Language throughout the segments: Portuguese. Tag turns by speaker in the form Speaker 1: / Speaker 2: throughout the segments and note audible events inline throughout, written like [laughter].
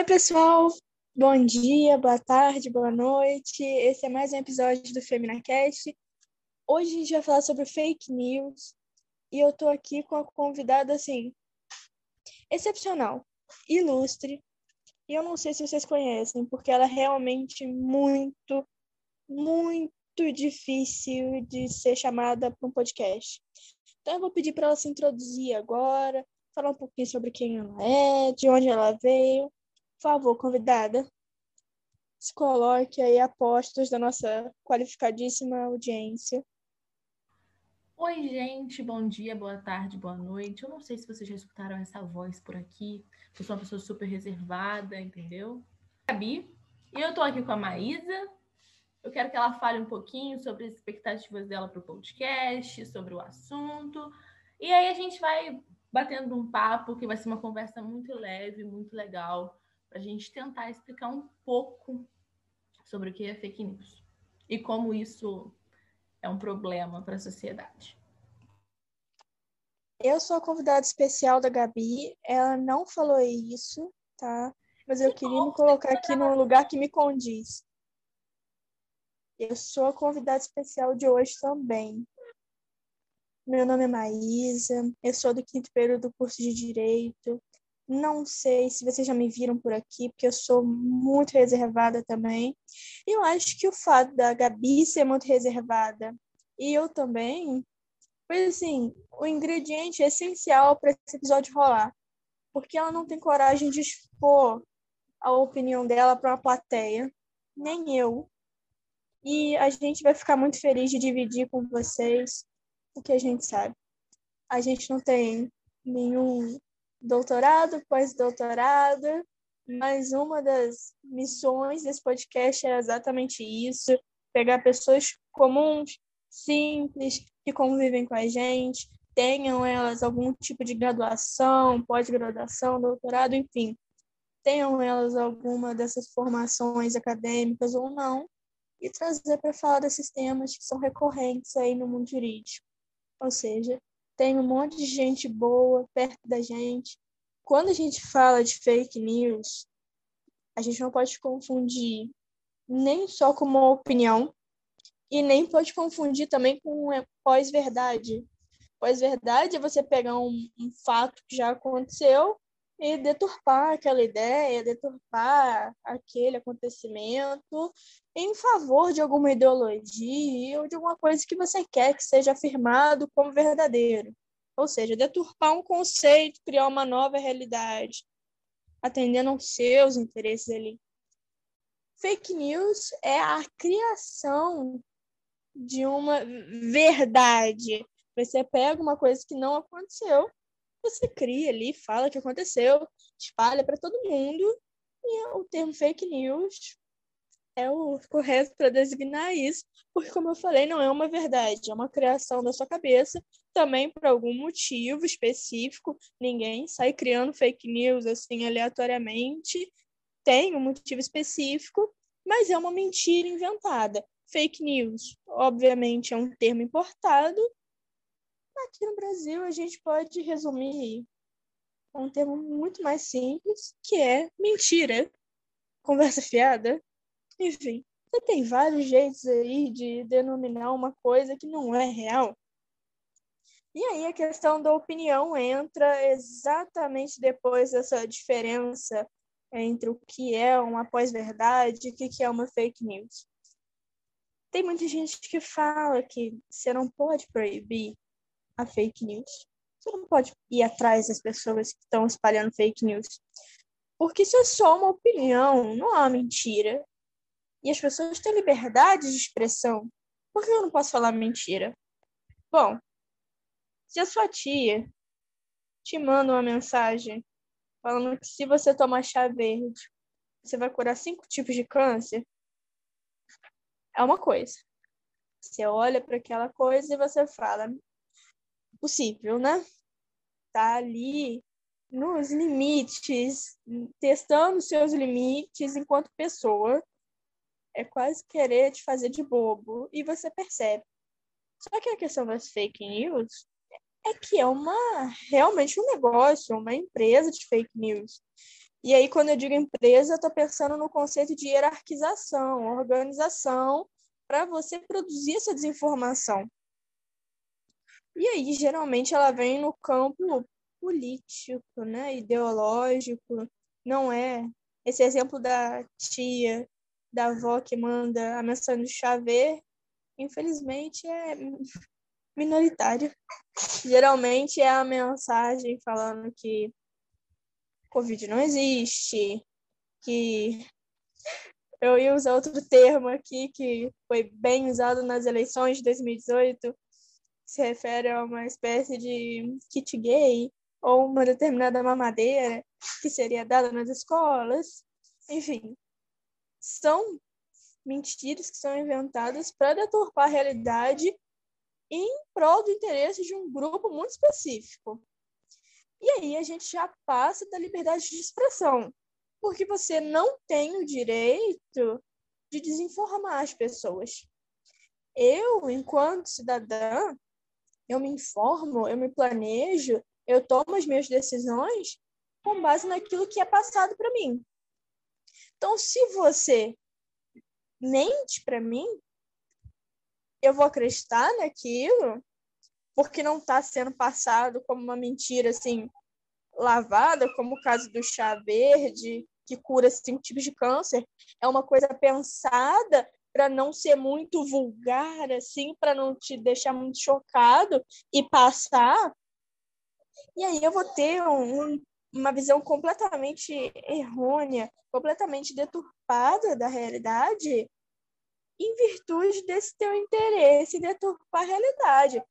Speaker 1: Oi, pessoal. Bom dia, boa tarde, boa noite. Esse é mais um episódio do FeminaCast. Hoje a gente vai falar sobre fake news e eu tô aqui com a convidada assim excepcional, ilustre. E eu não sei se vocês conhecem, porque ela é realmente muito, muito difícil de ser chamada para um podcast. Então eu vou pedir para ela se introduzir agora, falar um pouquinho sobre quem ela é, de onde ela veio por favor, convidada, se coloque aí a postos da nossa qualificadíssima audiência.
Speaker 2: Oi, gente, bom dia, boa tarde, boa noite. Eu não sei se vocês já escutaram essa voz por aqui. Eu sou uma pessoa super reservada, entendeu? Gabi, e eu tô aqui com a Maísa. Eu quero que ela fale um pouquinho sobre as expectativas dela para o podcast, sobre o assunto. E aí a gente vai batendo um papo que vai ser uma conversa muito leve, muito legal para a gente tentar explicar um pouco sobre o que é fake news e como isso é um problema para a sociedade.
Speaker 1: Eu sou a convidada especial da Gabi, ela não falou isso, tá? Mas eu que queria bom, me colocar aqui num lugar que me condiz. Eu sou a convidada especial de hoje também. Meu nome é Maísa, eu sou do quinto período do curso de Direito. Não sei se vocês já me viram por aqui, porque eu sou muito reservada também. E eu acho que o fato da Gabi ser muito reservada e eu também, foi assim, o ingrediente essencial para esse episódio rolar. Porque ela não tem coragem de expor a opinião dela para uma plateia, nem eu. E a gente vai ficar muito feliz de dividir com vocês o que a gente sabe. A gente não tem nenhum doutorado, pós-doutorado, mas uma das missões desse podcast é exatamente isso: pegar pessoas comuns, simples, que convivem com a gente, tenham elas algum tipo de graduação, pós-graduação, doutorado, enfim, tenham elas alguma dessas formações acadêmicas ou não, e trazer para falar desses temas que são recorrentes aí no mundo jurídico. Ou seja, tem um monte de gente boa perto da gente. Quando a gente fala de fake news, a gente não pode confundir nem só com uma opinião e nem pode confundir também com pós-verdade. Pós-verdade é você pegar um, um fato que já aconteceu e deturpar aquela ideia, deturpar aquele acontecimento em favor de alguma ideologia ou de alguma coisa que você quer que seja afirmado como verdadeiro. Ou seja, deturpar um conceito, criar uma nova realidade, atendendo aos seus interesses ali. Fake news é a criação de uma verdade. Você pega uma coisa que não aconteceu você cria ali, fala que aconteceu, espalha para todo mundo, e o termo fake news é o correto para designar isso, porque, como eu falei, não é uma verdade, é uma criação da sua cabeça, também por algum motivo específico. Ninguém sai criando fake news assim aleatoriamente, tem um motivo específico, mas é uma mentira inventada. Fake news, obviamente, é um termo importado Aqui no Brasil, a gente pode resumir com um termo muito mais simples, que é mentira, conversa fiada, enfim. Você tem vários jeitos aí de denominar uma coisa que não é real. E aí a questão da opinião entra exatamente depois dessa diferença entre o que é uma pós-verdade e o que é uma fake news. Tem muita gente que fala que você não pode proibir a fake news. Você não pode ir atrás das pessoas que estão espalhando fake news. Porque isso é só uma opinião, não é uma mentira. E as pessoas têm liberdade de expressão. Por que eu não posso falar mentira? Bom, se a sua tia te manda uma mensagem falando que se você tomar chá verde, você vai curar cinco tipos de câncer, é uma coisa. Você olha para aquela coisa e você fala: possível, né? Tá ali nos limites, testando seus limites enquanto pessoa. É quase querer te fazer de bobo e você percebe. Só que a questão das fake news é que é uma realmente um negócio, uma empresa de fake news. E aí, quando eu digo empresa, eu estou pensando no conceito de hierarquização, organização, para você produzir essa desinformação. E aí, geralmente, ela vem no campo político, né, ideológico, não é esse exemplo da tia, da avó que manda a mensagem do chave, infelizmente é minoritário. Geralmente é a mensagem falando que Covid não existe, que eu ia usar outro termo aqui que foi bem usado nas eleições de 2018, se refere a uma espécie de kit gay ou uma determinada mamadeira que seria dada nas escolas. Enfim, são mentiras que são inventadas para deturpar a realidade em prol do interesse de um grupo muito específico. E aí a gente já passa da liberdade de expressão, porque você não tem o direito de desinformar as pessoas. Eu, enquanto cidadã, eu me informo, eu me planejo, eu tomo as minhas decisões com base naquilo que é passado para mim. Então, se você mente para mim, eu vou acreditar naquilo porque não está sendo passado como uma mentira assim lavada, como o caso do chá verde, que cura cinco tipos de câncer. É uma coisa pensada para não ser muito vulgar, assim, para não te deixar muito chocado e passar. E aí eu vou ter um, uma visão completamente errônea, completamente deturpada da realidade, em virtude desse teu interesse em deturpar a realidade.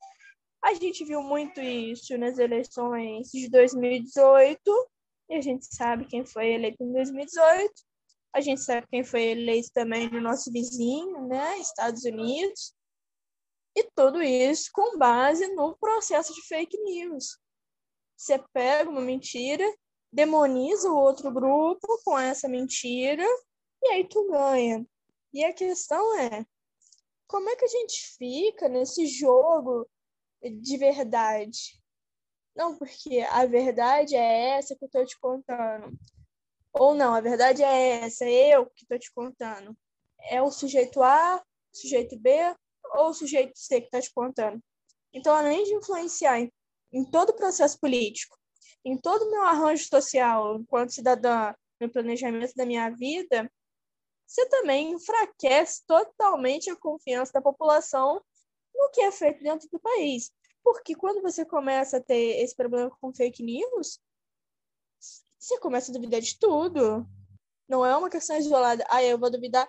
Speaker 1: A gente viu muito isso nas eleições de 2018, e a gente sabe quem foi eleito em 2018. A gente sabe quem foi eleito também no nosso vizinho, né, Estados Unidos. E tudo isso com base no processo de fake news. Você pega uma mentira, demoniza o outro grupo com essa mentira, e aí tu ganha. E a questão é, como é que a gente fica nesse jogo de verdade? Não, porque a verdade é essa que eu tô te contando. Ou não, a verdade é essa, é eu que tô te contando. É o sujeito A, o sujeito B ou o sujeito C que tá te contando. Então, além de influenciar em, em todo o processo político, em todo o meu arranjo social enquanto cidadã, no planejamento da minha vida, você também enfraquece totalmente a confiança da população no que é feito dentro do país. Porque quando você começa a ter esse problema com fake news, você começa a duvidar de tudo. Não é uma questão isolada. Ah, eu vou duvidar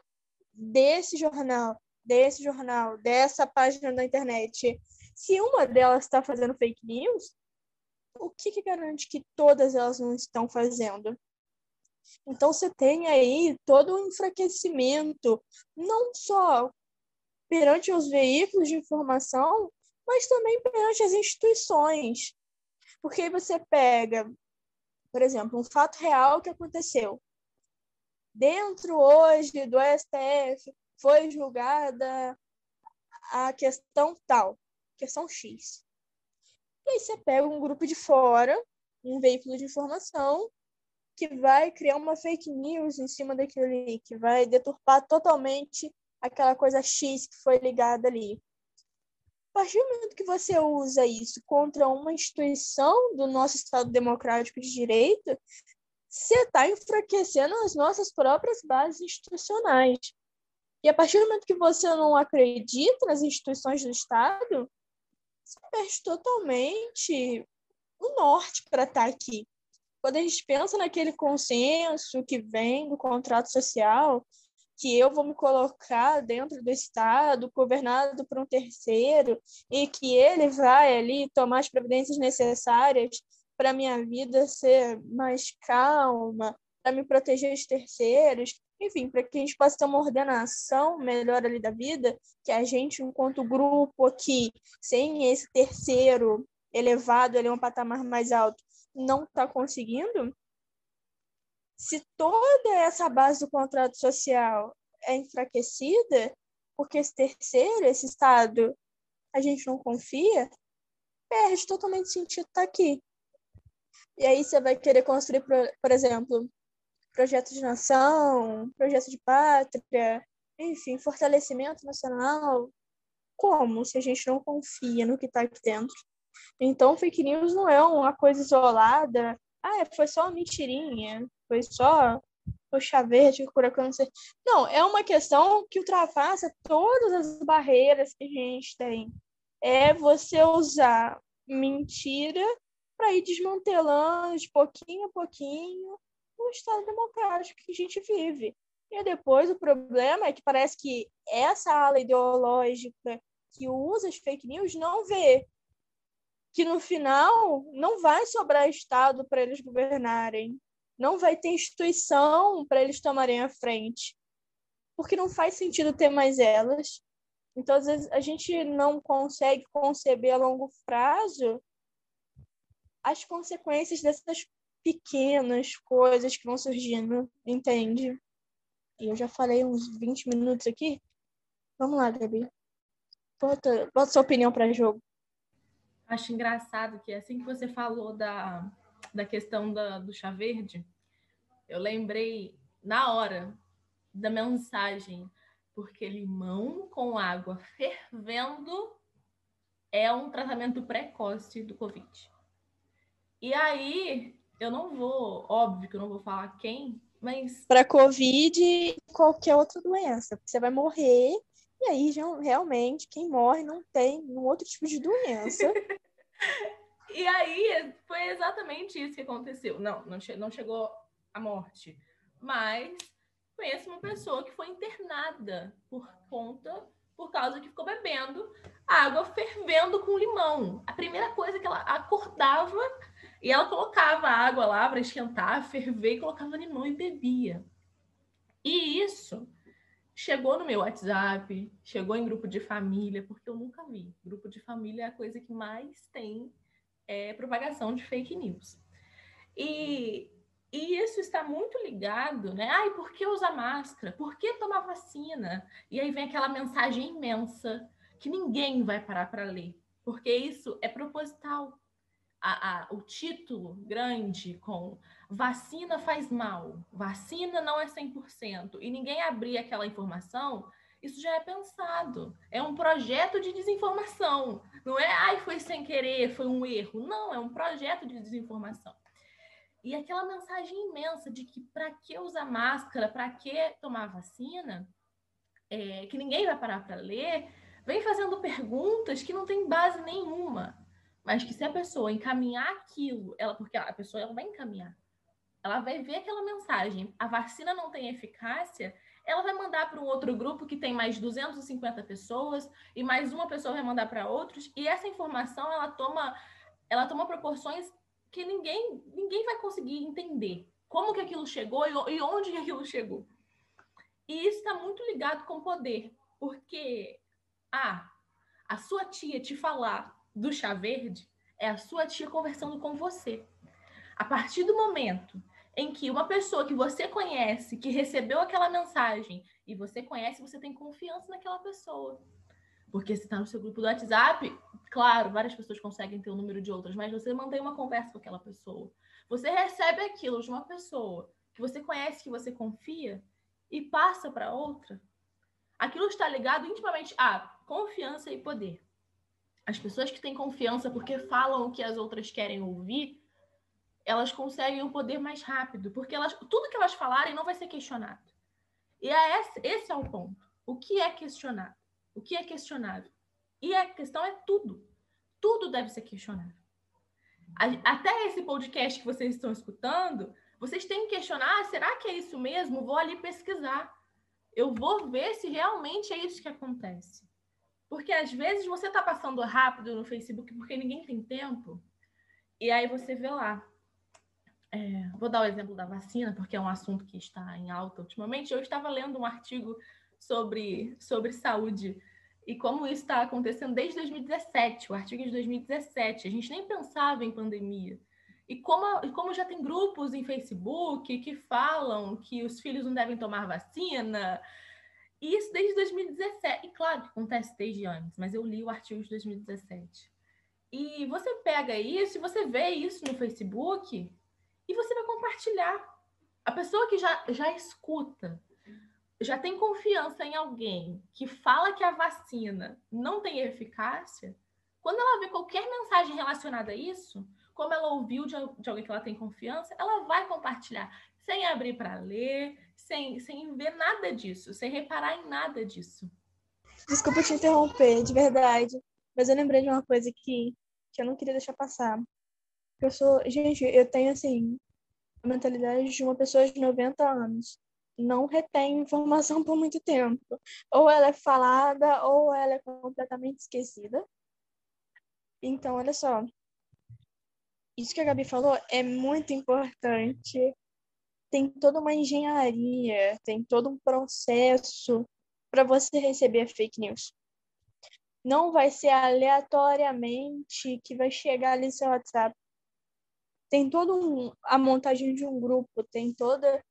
Speaker 1: desse jornal, desse jornal, dessa página da internet. Se uma delas está fazendo fake news, o que, que garante que todas elas não estão fazendo? Então, você tem aí todo um enfraquecimento, não só perante os veículos de informação, mas também perante as instituições. Porque aí você pega, por exemplo, um fato real que aconteceu. Dentro hoje do STF foi julgada a questão tal, questão X. E aí você pega um grupo de fora, um veículo de informação, que vai criar uma fake news em cima daquilo ali, que vai deturpar totalmente aquela coisa X que foi ligada ali. A partir do momento que você usa isso contra uma instituição do nosso Estado Democrático de Direito, você está enfraquecendo as nossas próprias bases institucionais. E a partir do momento que você não acredita nas instituições do Estado, você perde totalmente o norte para estar tá aqui quando a gente pensa naquele consenso que vem do contrato social, que eu vou me colocar dentro do Estado, governado por um terceiro, e que ele vai ali tomar as providências necessárias para minha vida ser mais calma, para me proteger de terceiros, enfim, para que a gente possa ter uma ordenação melhor ali da vida, que a gente, enquanto grupo aqui, sem esse terceiro elevado, ele é um patamar mais alto, não está conseguindo, se toda essa base do contrato social é enfraquecida, porque esse terceiro, esse Estado, a gente não confia, perde totalmente sentido estar tá aqui. E aí você vai querer construir, por, exemplo, projeto de nação, projeto de pátria, enfim, fortalecimento nacional. Como se a gente não confia no que está aqui dentro? Então, fake news não é uma coisa isolada. Ah, foi só uma mentirinha, foi só chá verde cura câncer. Não, é uma questão que ultrapassa todas as barreiras que a gente tem. É você usar mentira para ir desmantelando de pouquinho a pouquinho o Estado democrático que a gente vive. E depois o problema é que parece que essa ala ideológica que usa as fake news não vê que no final não vai sobrar Estado para eles governarem, não vai ter instituição para eles tomarem a frente, porque não faz sentido ter mais elas. Então, às vezes, a gente não consegue conceber a longo prazo as consequências dessas pequenas coisas que vão surgindo, entende? E eu já falei uns 20 minutos aqui. Vamos lá, Gabi. Bota, bota sua opinião para jogo.
Speaker 2: Acho engraçado que assim que você falou da, da questão da, do chá verde, eu lembrei na hora da mensagem, porque limão com água fervendo é um tratamento precoce do Covid. E aí, eu não vou, óbvio que eu não vou falar quem, mas.
Speaker 1: Para Covid e qualquer outra doença, você vai morrer, e aí realmente quem morre não tem um outro tipo de doença. [laughs]
Speaker 2: e aí foi exatamente isso que aconteceu. Não, não, che não chegou a morte, mas conheço uma pessoa que foi internada por conta por causa que ficou bebendo água fervendo com limão. A primeira coisa que ela acordava e ela colocava água lá para esquentar, ferver e colocava limão e bebia. E isso chegou no meu WhatsApp, chegou em grupo de família, porque eu nunca vi. Grupo de família é a coisa que mais tem é, propagação de fake news. E, e isso está muito ligado, né? Ai, por que usar máscara? Por que tomar vacina? E aí vem aquela mensagem imensa que ninguém vai parar para ler, porque isso é proposital a, a, o título grande com vacina faz mal, vacina não é 100%, e ninguém abrir aquela informação, isso já é pensado. É um projeto de desinformação. Não é, ai, foi sem querer, foi um erro. Não, é um projeto de desinformação. E aquela mensagem imensa de que para que usar máscara, para que tomar vacina, é, que ninguém vai parar para ler, vem fazendo perguntas que não tem base nenhuma mas que se a pessoa encaminhar aquilo, ela porque a pessoa ela vai encaminhar, ela vai ver aquela mensagem, a vacina não tem eficácia, ela vai mandar para um outro grupo que tem mais 250 pessoas e mais uma pessoa vai mandar para outros e essa informação ela toma ela toma proporções que ninguém ninguém vai conseguir entender como que aquilo chegou e onde aquilo chegou. E isso está muito ligado com poder, porque ah, a sua tia te falar do chá verde é a sua tia conversando com você. A partir do momento em que uma pessoa que você conhece, que recebeu aquela mensagem e você conhece, você tem confiança naquela pessoa. Porque se está no seu grupo do WhatsApp, claro, várias pessoas conseguem ter o número de outras, mas você mantém uma conversa com aquela pessoa. Você recebe aquilo de uma pessoa que você conhece, que você confia, e passa para outra. Aquilo está ligado intimamente a confiança e poder. As pessoas que têm confiança porque falam o que as outras querem ouvir, elas conseguem o poder mais rápido, porque elas, tudo que elas falarem não vai ser questionado. E é esse, esse é o ponto. O que é questionado? O que é questionável? E a questão é tudo. Tudo deve ser questionado. Até esse podcast que vocês estão escutando, vocês têm que questionar: ah, será que é isso mesmo? Vou ali pesquisar. Eu vou ver se realmente é isso que acontece. Porque às vezes você está passando rápido no Facebook porque ninguém tem tempo, e aí você vê lá. É, vou dar o exemplo da vacina, porque é um assunto que está em alta ultimamente. Eu estava lendo um artigo sobre, sobre saúde e como isso está acontecendo desde 2017, o artigo é de 2017. A gente nem pensava em pandemia. E como, e como já tem grupos em Facebook que falam que os filhos não devem tomar vacina, e isso desde 2017. E claro que acontece desde antes, mas eu li o artigo de 2017. E você pega isso você vê isso no Facebook e você vai compartilhar. A pessoa que já, já escuta, já tem confiança em alguém que fala que a vacina não tem eficácia, quando ela vê qualquer mensagem relacionada a isso, como ela ouviu de, de alguém que ela tem confiança, ela vai compartilhar, sem abrir para ler, sem, sem ver nada disso, sem reparar em nada disso.
Speaker 1: Desculpa te interromper, de verdade. Mas eu lembrei de uma coisa que, que eu não queria deixar passar. Eu sou. Gente, eu tenho assim. A mentalidade de uma pessoa de 90 anos. Não retém informação [laughs] por muito tempo. Ou ela é falada, ou ela é completamente esquecida. Então, olha só. Isso que a Gabi falou é muito importante. Tem toda uma engenharia, tem todo um processo para você receber fake news. Não vai ser aleatoriamente que vai chegar ali no seu WhatsApp. Tem toda um, a montagem de um grupo, tem toda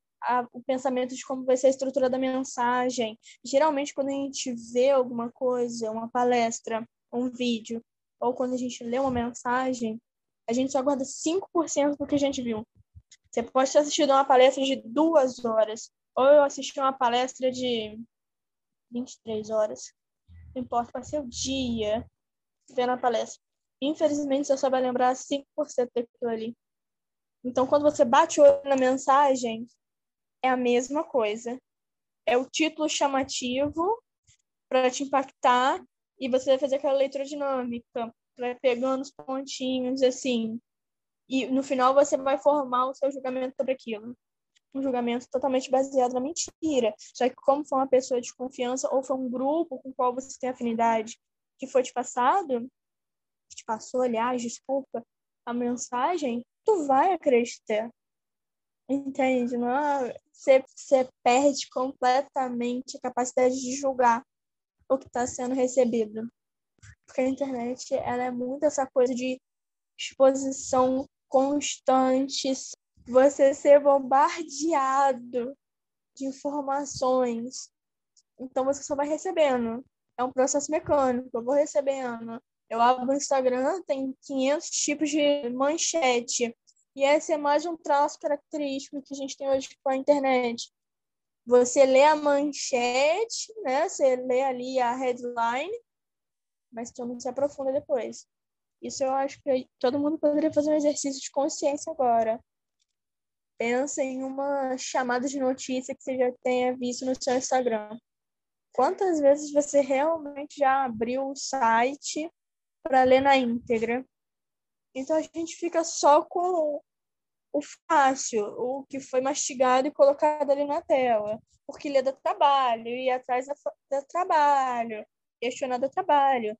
Speaker 1: o pensamento de como vai ser a estrutura da mensagem. Geralmente, quando a gente vê alguma coisa, uma palestra, um vídeo, ou quando a gente lê uma mensagem, a gente só guarda 5% do que a gente viu. Você pode ter assistido uma palestra de duas horas, ou eu assisti uma palestra de 23 horas. Não importa, passei o dia vendo a palestra. Infelizmente, você só vai lembrar 5% daquilo ali. Então, quando você bate o olho na mensagem, é a mesma coisa. É o título chamativo para te impactar e você vai fazer aquela leitura dinâmica, vai pegando os pontinhos, assim. E no final você vai formar o seu julgamento sobre aquilo. Um julgamento totalmente baseado na mentira. Só que como foi uma pessoa de confiança ou foi um grupo com o qual você tem afinidade que foi te passado, que te passou, aliás, desculpa, a mensagem, tu vai acreditar. Entende? É? você, você perde completamente a capacidade de julgar o que está sendo recebido. Porque a internet ela é muito essa coisa de exposição constante, você ser bombardeado de informações. Então você só vai recebendo. É um processo mecânico. Eu vou recebendo. Eu abro o Instagram, tem 500 tipos de manchete. E esse é mais um traço característico que a gente tem hoje com a internet você lê a manchete, né? Você lê ali a headline, mas tu não se aprofunda depois. Isso eu acho que todo mundo poderia fazer um exercício de consciência agora. Pensa em uma chamada de notícia que você já tenha visto no seu Instagram. Quantas vezes você realmente já abriu o site para ler na íntegra? Então a gente fica só com o fácil, o que foi mastigado e colocado ali na tela, porque lê dá trabalho, ir atrás da, trabalho, questionar do trabalho.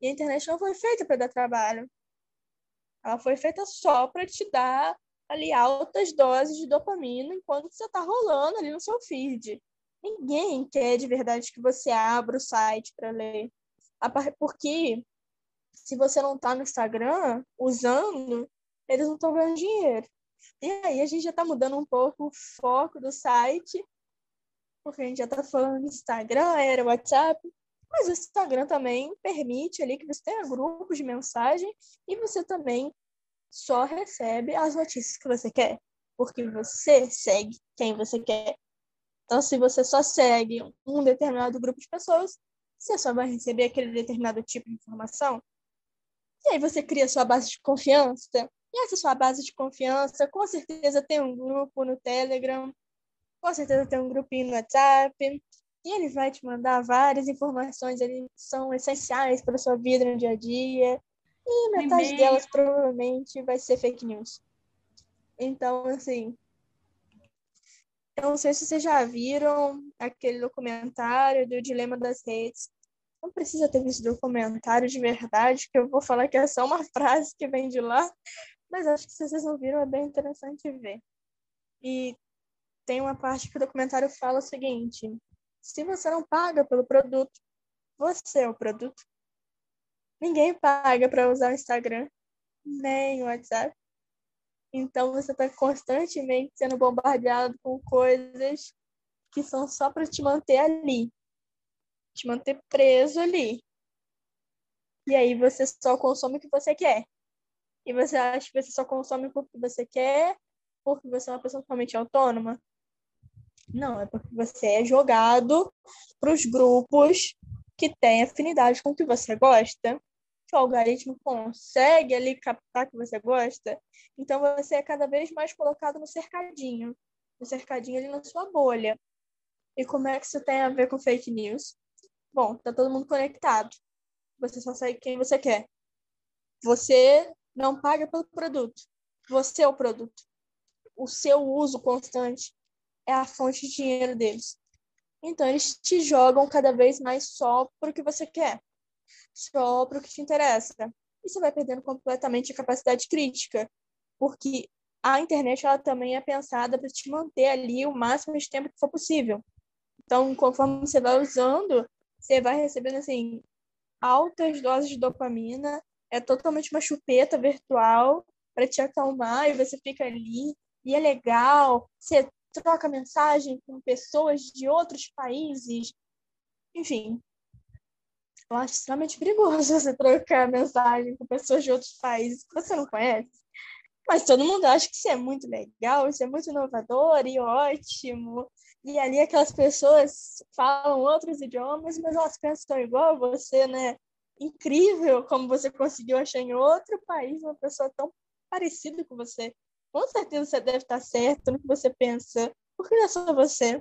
Speaker 1: E a internet não foi feita para dar trabalho. Ela foi feita só para te dar ali altas doses de dopamina enquanto você está rolando ali no seu feed. Ninguém quer de verdade que você abra o site para ler. Porque se você não está no Instagram usando, eles não estão ganhando dinheiro. E aí a gente já está mudando um pouco o foco do site, porque a gente já está falando do Instagram, era WhatsApp, mas o Instagram também permite ali que você tenha grupos de mensagem e você também só recebe as notícias que você quer, porque você segue quem você quer. Então, se você só segue um determinado grupo de pessoas, você só vai receber aquele determinado tipo de informação. E aí você cria sua base de confiança, e essa sua base de confiança, com certeza tem um grupo no Telegram, com certeza tem um grupinho no WhatsApp, e ele vai te mandar várias informações ali que são essenciais para a sua vida no dia a dia. E metade delas provavelmente vai ser fake news. Então, assim. Eu não sei se vocês já viram aquele documentário do Dilema das Redes. Não precisa ter visto documentário de verdade, que eu vou falar que é só uma [laughs] frase que vem de lá. Mas acho que se vocês não viram, é bem interessante ver. E tem uma parte que o documentário fala o seguinte: se você não paga pelo produto, você é o produto. Ninguém paga para usar o Instagram, nem o WhatsApp. Então você está constantemente sendo bombardeado com coisas que são só para te manter ali, te manter preso ali. E aí você só consome o que você quer e você acha que você só consome porque você quer, porque você é uma pessoa totalmente autônoma? Não, é porque você é jogado para os grupos que têm afinidade com o que você gosta. Que o algoritmo consegue ali captar que você gosta. Então você é cada vez mais colocado no cercadinho. No cercadinho ali na sua bolha. E como é que isso tem a ver com fake news? Bom, tá todo mundo conectado. Você só segue quem você quer. Você não paga pelo produto. Você é o produto. O seu uso constante é a fonte de dinheiro deles. Então, eles te jogam cada vez mais só para o que você quer, só para o que te interessa. E você vai perdendo completamente a capacidade crítica, porque a internet ela também é pensada para te manter ali o máximo de tempo que for possível. Então, conforme você vai usando, você vai recebendo assim altas doses de dopamina, é totalmente uma chupeta virtual para te acalmar e você fica ali e é legal, você troca mensagem com pessoas de outros países. Enfim, eu acho extremamente perigoso [laughs] você trocar mensagem com pessoas de outros países que você não conhece. Mas todo mundo acha que isso é muito legal, isso é muito inovador e ótimo. E ali aquelas pessoas falam outros idiomas, mas elas pensam igual a você, né? Incrível como você conseguiu achar em outro país uma pessoa tão parecida com você com certeza você deve estar certo no que você pensa. Por que não é só você?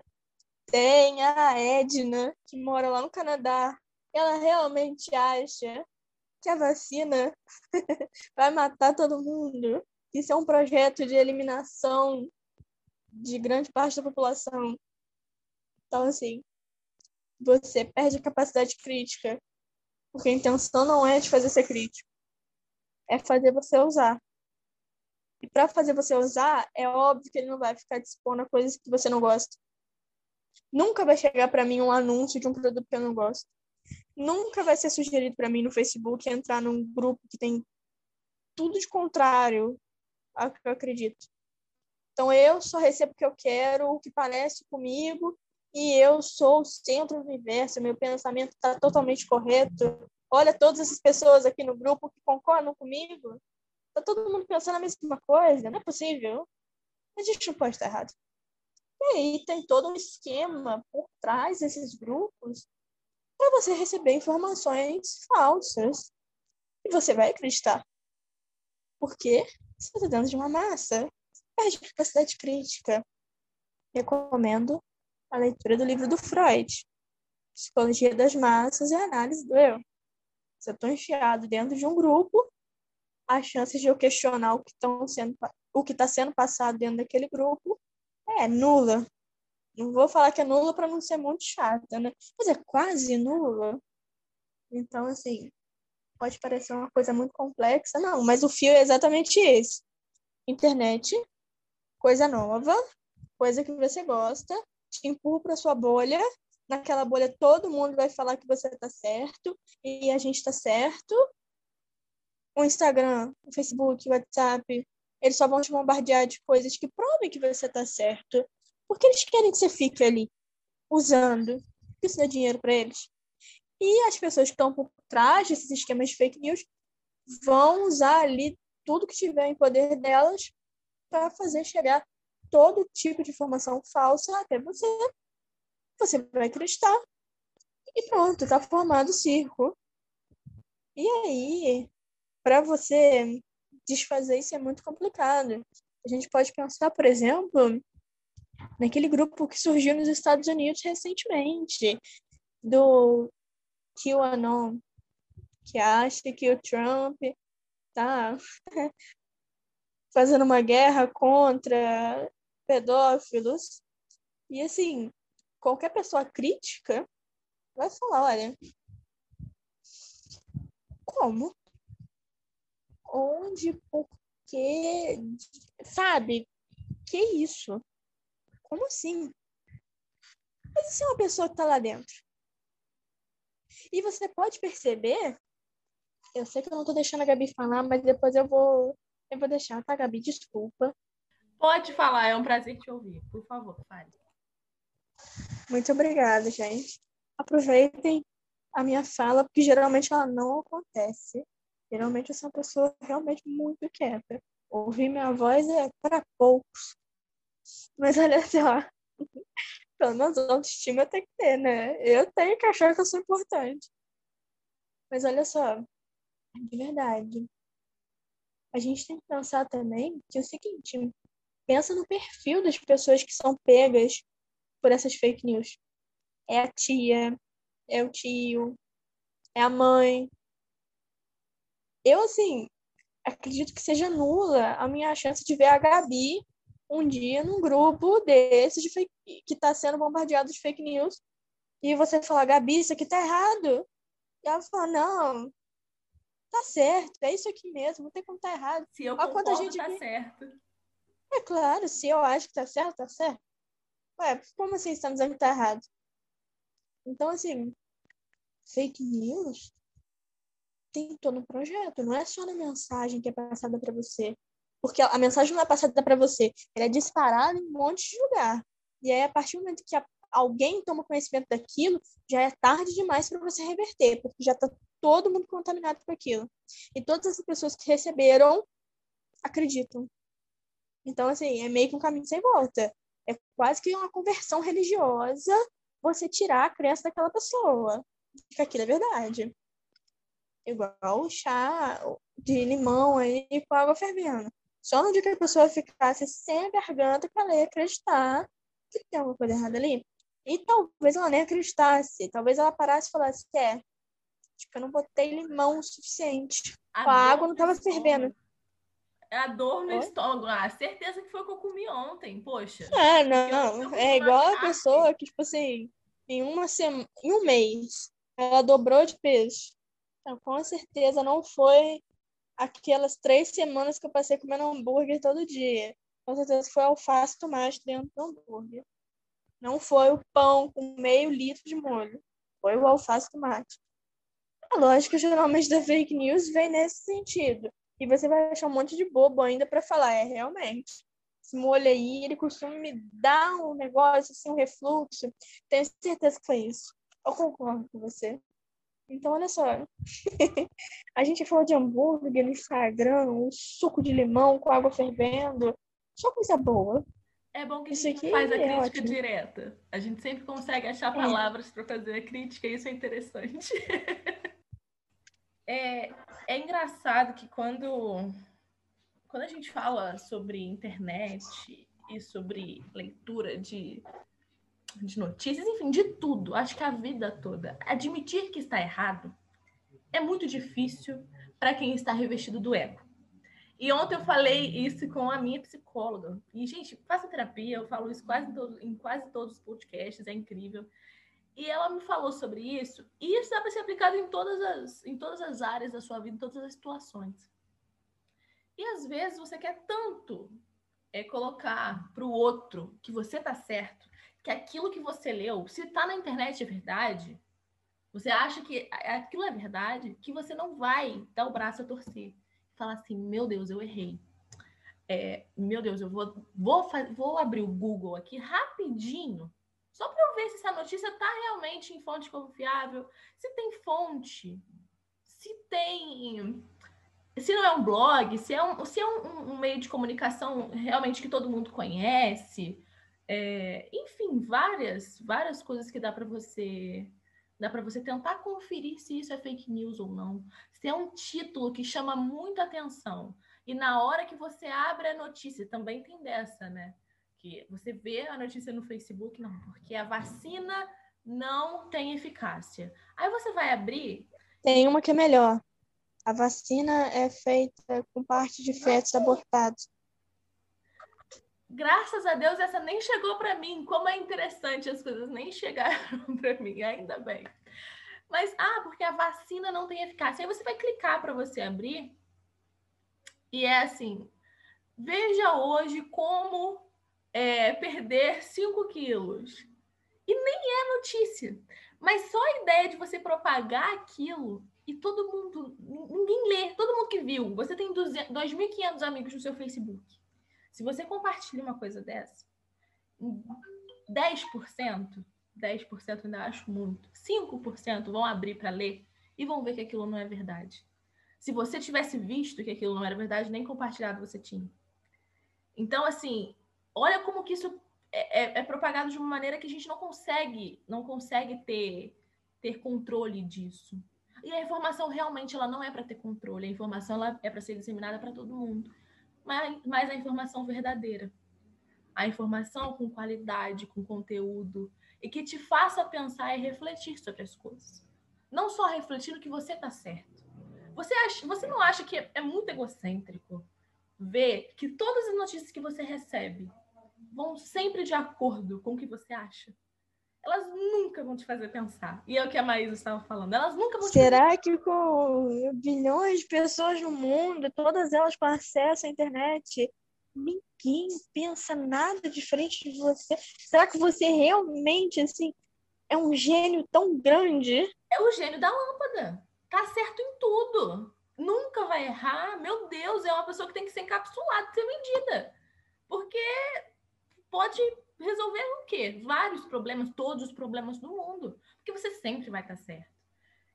Speaker 1: Tem a Edna, que mora lá no Canadá. Ela realmente acha que a vacina [laughs] vai matar todo mundo. Isso é um projeto de eliminação de grande parte da população. Então, assim, você perde a capacidade crítica. Porque a intenção não é de fazer ser crítico. É fazer você usar. E para fazer você usar, é óbvio que ele não vai ficar dispondo a coisas que você não gosta. Nunca vai chegar para mim um anúncio de um produto que eu não gosto. Nunca vai ser sugerido para mim no Facebook entrar num grupo que tem tudo de contrário ao que eu acredito. Então eu só recebo o que eu quero, o que parece comigo, e eu sou o centro do universo, meu pensamento está totalmente correto. Olha todas essas pessoas aqui no grupo que concordam comigo, Tá todo mundo pensando a mesma coisa, não é possível. A gente não pode estar errado. E aí tem todo um esquema por trás desses grupos para você receber informações falsas. E você vai acreditar. Porque você está dentro de uma massa. Perde capacidade crítica. Recomendo a leitura do livro do Freud. Psicologia das Massas e Análise do Eu. Se eu estou enfiado dentro de um grupo, as chances de eu questionar o que estão sendo o que está sendo passado dentro daquele grupo é nula. Não vou falar que é nula para não ser muito chata, né? Mas é quase nula. Então, assim, pode parecer uma coisa muito complexa, não, mas o fio é exatamente esse. Internet, coisa nova, coisa que você gosta, te empurra para sua bolha. Naquela bolha todo mundo vai falar que você está certo e a gente está certo o Instagram, o Facebook, o WhatsApp, eles só vão te bombardear de coisas que provem que você está certo. Porque eles querem que você fique ali usando. Isso dá dinheiro para eles. E as pessoas que estão por trás desses esquemas de fake news vão usar ali tudo que tiver em poder delas para fazer chegar todo tipo de informação falsa até você. Você vai acreditar. E pronto, está formado o circo. E aí, para você desfazer isso é muito complicado. A gente pode pensar, por exemplo, naquele grupo que surgiu nos Estados Unidos recentemente, do QAnon, que acha que o Trump tá [laughs] fazendo uma guerra contra pedófilos. E assim, qualquer pessoa crítica vai falar, olha, como? onde, por quê, sabe? Que isso? Como assim? Mas isso é uma pessoa que está lá dentro. E você pode perceber, eu sei que eu não estou deixando a Gabi falar, mas depois eu vou, eu vou deixar, tá, Gabi? Desculpa.
Speaker 2: Pode falar, é um prazer te ouvir. Por favor, fale.
Speaker 1: Muito obrigada, gente. Aproveitem a minha fala, porque geralmente ela não acontece. Geralmente eu sou uma pessoa realmente muito quieta. ouvir minha voz é para poucos. Mas olha só, [laughs] pelo menos autoestima tem que ter, né? Eu tenho que achar que eu sou importante. Mas olha só, de verdade, a gente tem que pensar também que é o seguinte, pensa no perfil das pessoas que são pegas por essas fake news. É a tia, é o tio, é a mãe. Eu, assim, acredito que seja nula a minha chance de ver a Gabi um dia num grupo desses de fake, que está sendo bombardeado de fake news e você falar, Gabi, isso aqui tá errado. E ela fala, não, tá certo, é isso aqui mesmo, não tem como tá errado.
Speaker 2: Se eu concordo, a gente tá aqui... certo.
Speaker 1: É claro, se eu acho que tá certo, tá certo. Ué, como assim estamos dizendo que tá errado? Então, assim, fake news tem todo um projeto, não é só na mensagem que é passada para você. Porque a mensagem não é passada para você, ela é disparada em um monte de lugar. E aí, a partir do momento que alguém toma conhecimento daquilo, já é tarde demais para você reverter, porque já está todo mundo contaminado com aquilo. E todas as pessoas que receberam acreditam. Então, assim, é meio que um caminho sem volta. É quase que uma conversão religiosa você tirar a crença daquela pessoa de que aquilo é verdade. Igual o chá de limão aí com água fervendo. Só no dia que a pessoa ficasse sem a garganta que ela ia acreditar que tem alguma coisa errada ali. E talvez ela nem acreditasse. Talvez ela parasse e falasse, é, acho que eu não botei limão o suficiente. A, a água não estava fervendo.
Speaker 2: É a dor no Oi? estômago. Ah, certeza que foi o que eu comi ontem, poxa.
Speaker 1: É, não. É igual a pessoa que, tipo assim, em uma semana, em um mês, ela dobrou de peso. Então, com certeza não foi aquelas três semanas que eu passei comendo hambúrguer todo dia. Com certeza foi alface e tomate dentro do hambúrguer. Não foi o pão com meio litro de molho. Foi o alface e tomate. A lógica geralmente [laughs] da fake news vem nesse sentido. E você vai achar um monte de bobo ainda para falar, é realmente. Esse molho aí, ele costuma me dar um negócio, assim, um refluxo. Tenho certeza que foi isso. Eu concordo com você. Então, olha só. [laughs] a gente falou de hambúrguer no Instagram, um suco de limão com água fervendo. Só coisa boa.
Speaker 2: É bom que isso a gente faz a é crítica ótimo. direta. A gente sempre consegue achar é. palavras para fazer a crítica e isso é interessante. [laughs] é, é engraçado que quando, quando a gente fala sobre internet e sobre leitura de, de notícias, enfim, de tudo, acho que a vida toda, admitir que está errado é muito difícil para quem está revestido do ego. E ontem eu falei isso com a minha psicóloga. E, gente, faça terapia, eu falo isso quase em, todo, em quase todos os podcasts, é incrível. E ela me falou sobre isso, e isso dá para ser aplicado em todas, as, em todas as áreas da sua vida, em todas as situações. E às vezes você quer tanto é, colocar para o outro que você tá certo, que aquilo que você leu, se tá na internet é verdade, você acha que aquilo é verdade, que você não vai dar o braço a torcer falar assim: meu Deus, eu errei. É, meu Deus, eu vou, vou, vou abrir o Google aqui rapidinho, só para eu ver se essa notícia está realmente em fonte confiável, se tem fonte, se tem. Se não é um blog, se é um, se é um, um meio de comunicação realmente que todo mundo conhece. É, enfim, várias, várias coisas que dá para você Dá para você tentar conferir se isso é fake news ou não. Se é um título que chama muita atenção. E na hora que você abre a notícia, também tem dessa, né? Você vê a notícia no Facebook, não, porque a vacina não tem eficácia. Aí você vai abrir.
Speaker 1: Tem uma que é melhor. A vacina é feita com parte de fetos abortados.
Speaker 2: Graças a Deus, essa nem chegou para mim. Como é interessante, as coisas nem chegaram [laughs] para mim, ainda bem. Mas, ah, porque a vacina não tem eficácia. Aí você vai clicar para você abrir. E é assim: veja hoje como é, perder 5 quilos. E nem é notícia. Mas só a ideia de você propagar aquilo e todo mundo, ninguém lê, todo mundo que viu. Você tem 2.500 amigos no seu Facebook. Se você compartilha uma coisa dessa, 10%, 10% ainda acho muito, 5% vão abrir para ler e vão ver que aquilo não é verdade. se você tivesse visto que aquilo não era verdade, nem compartilhado você tinha. Então, assim, olha como que isso é, é, é propagado de uma maneira que a gente não consegue, não consegue ter, ter controle disso. E a informação realmente ela não é para ter controle, a informação ela é para ser disseminada para todo mundo. Mas, mas a informação verdadeira. A informação com qualidade, com conteúdo, e que te faça pensar e refletir sobre as coisas. Não só refletir no que você está certo. Você, acha, você não acha que é, é muito egocêntrico ver que todas as notícias que você recebe vão sempre de acordo com o que você acha? elas nunca vão te fazer pensar. E é o que a Maísa estava falando. Elas nunca vão
Speaker 1: Será
Speaker 2: fazer...
Speaker 1: que com bilhões de pessoas no mundo, todas elas com acesso à internet, ninguém pensa nada diferente de você? Será que você realmente, assim, é um gênio tão grande?
Speaker 2: É o gênio da lâmpada. Tá certo em tudo. Nunca vai errar. Meu Deus, é uma pessoa que tem que ser encapsulada, ser vendida. Porque pode resolver o quê? Vários problemas, todos os problemas do mundo. Porque você sempre vai estar certo.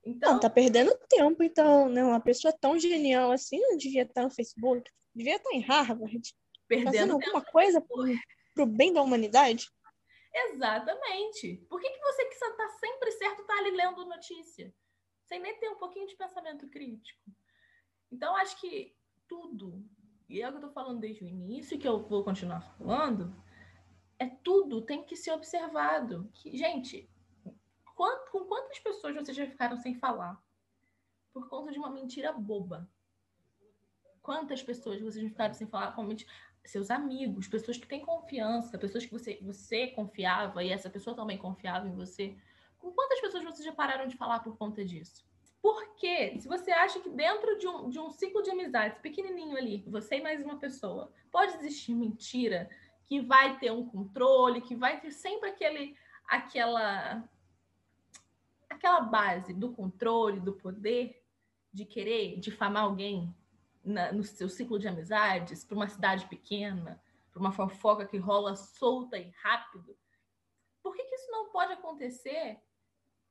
Speaker 1: Então, não, tá perdendo tempo, então, né? Uma pessoa tão genial assim não devia estar no Facebook, devia estar em Harvard. Perdendo fazendo alguma tempo. coisa pro, pro bem da humanidade.
Speaker 2: Exatamente. Por que, que você que está sempre certo tá ali lendo notícia? Sem nem ter um pouquinho de pensamento crítico. Então, acho que tudo, e é o que eu tô falando desde o início, que eu vou continuar falando, é tudo tem que ser observado. Que, gente, com quantas pessoas vocês já ficaram sem falar por conta de uma mentira boba? Quantas pessoas vocês já ficaram sem falar com? Seus amigos, pessoas que têm confiança, pessoas que você, você confiava e essa pessoa também confiava em você. Com quantas pessoas vocês já pararam de falar por conta disso? Porque se você acha que dentro de um, de um ciclo de amizades pequenininho ali, você e mais uma pessoa, pode existir mentira, que vai ter um controle, que vai ter sempre aquele, aquela, aquela base do controle, do poder, de querer difamar alguém na, no seu ciclo de amizades, para uma cidade pequena, para uma fofoca que rola solta e rápido. Por que, que isso não pode acontecer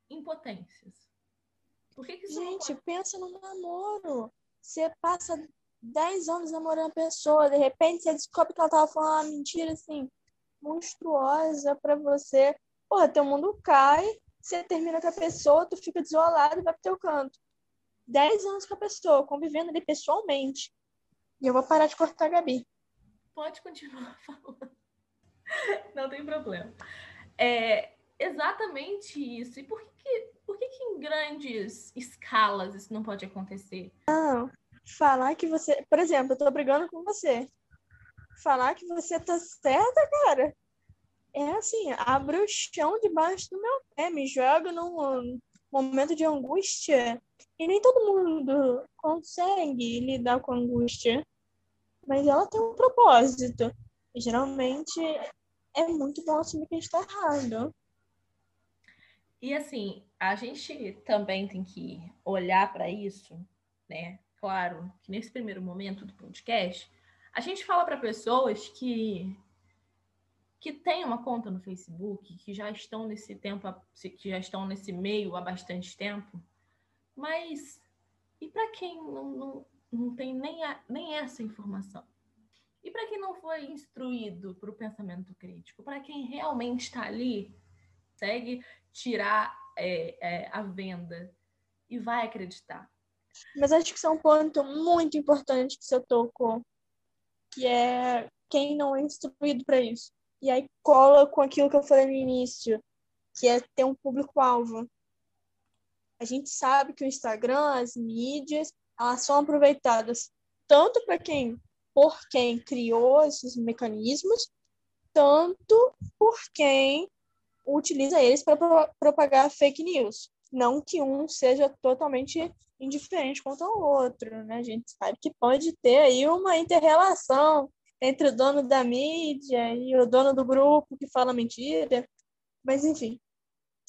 Speaker 2: em potências?
Speaker 1: Por que, que isso Gente, pensa no namoro. Você passa 10 anos namorando a pessoa, de repente você descobre que ela tava falando uma mentira assim, monstruosa para você. Porra, teu mundo cai, você termina com a pessoa, tu fica desolado e vai pro teu canto. 10 anos com a pessoa, convivendo ali pessoalmente. E eu vou parar de cortar a Gabi.
Speaker 2: Pode continuar [laughs] falando. Não tem problema. É exatamente isso. E por que, que, por que, que em grandes escalas isso não pode acontecer?
Speaker 1: Não, falar que você. Por exemplo, eu tô brigando com você. Falar que você tá certa, cara. É assim, abre o chão debaixo do meu pé, me joga num momento de angústia. E nem todo mundo consegue lidar com angústia. Mas ela tem um propósito. E, geralmente é muito bom assumir que a gente tá errado.
Speaker 2: E assim, a gente também tem que olhar para isso, né? Claro que nesse primeiro momento do podcast, a gente fala para pessoas que que têm uma conta no Facebook, que já estão nesse tempo, que já estão nesse meio há bastante tempo, mas e para quem não, não, não tem nem, a, nem essa informação? E para quem não foi instruído para o pensamento crítico? Para quem realmente está ali, segue tirar é, é, a venda e vai acreditar?
Speaker 1: Mas acho que isso é um ponto muito importante que você tocou, que é quem não é instruído para isso. E aí cola com aquilo que eu falei no início, que é ter um público-alvo. A gente sabe que o Instagram, as mídias, elas são aproveitadas tanto para quem, por quem criou esses mecanismos, tanto por quem utiliza eles para propagar fake news. Não que um seja totalmente indiferente quanto ao outro, né? A gente sabe que pode ter aí uma interrelação entre o dono da mídia e o dono do grupo que fala mentira. Mas, enfim,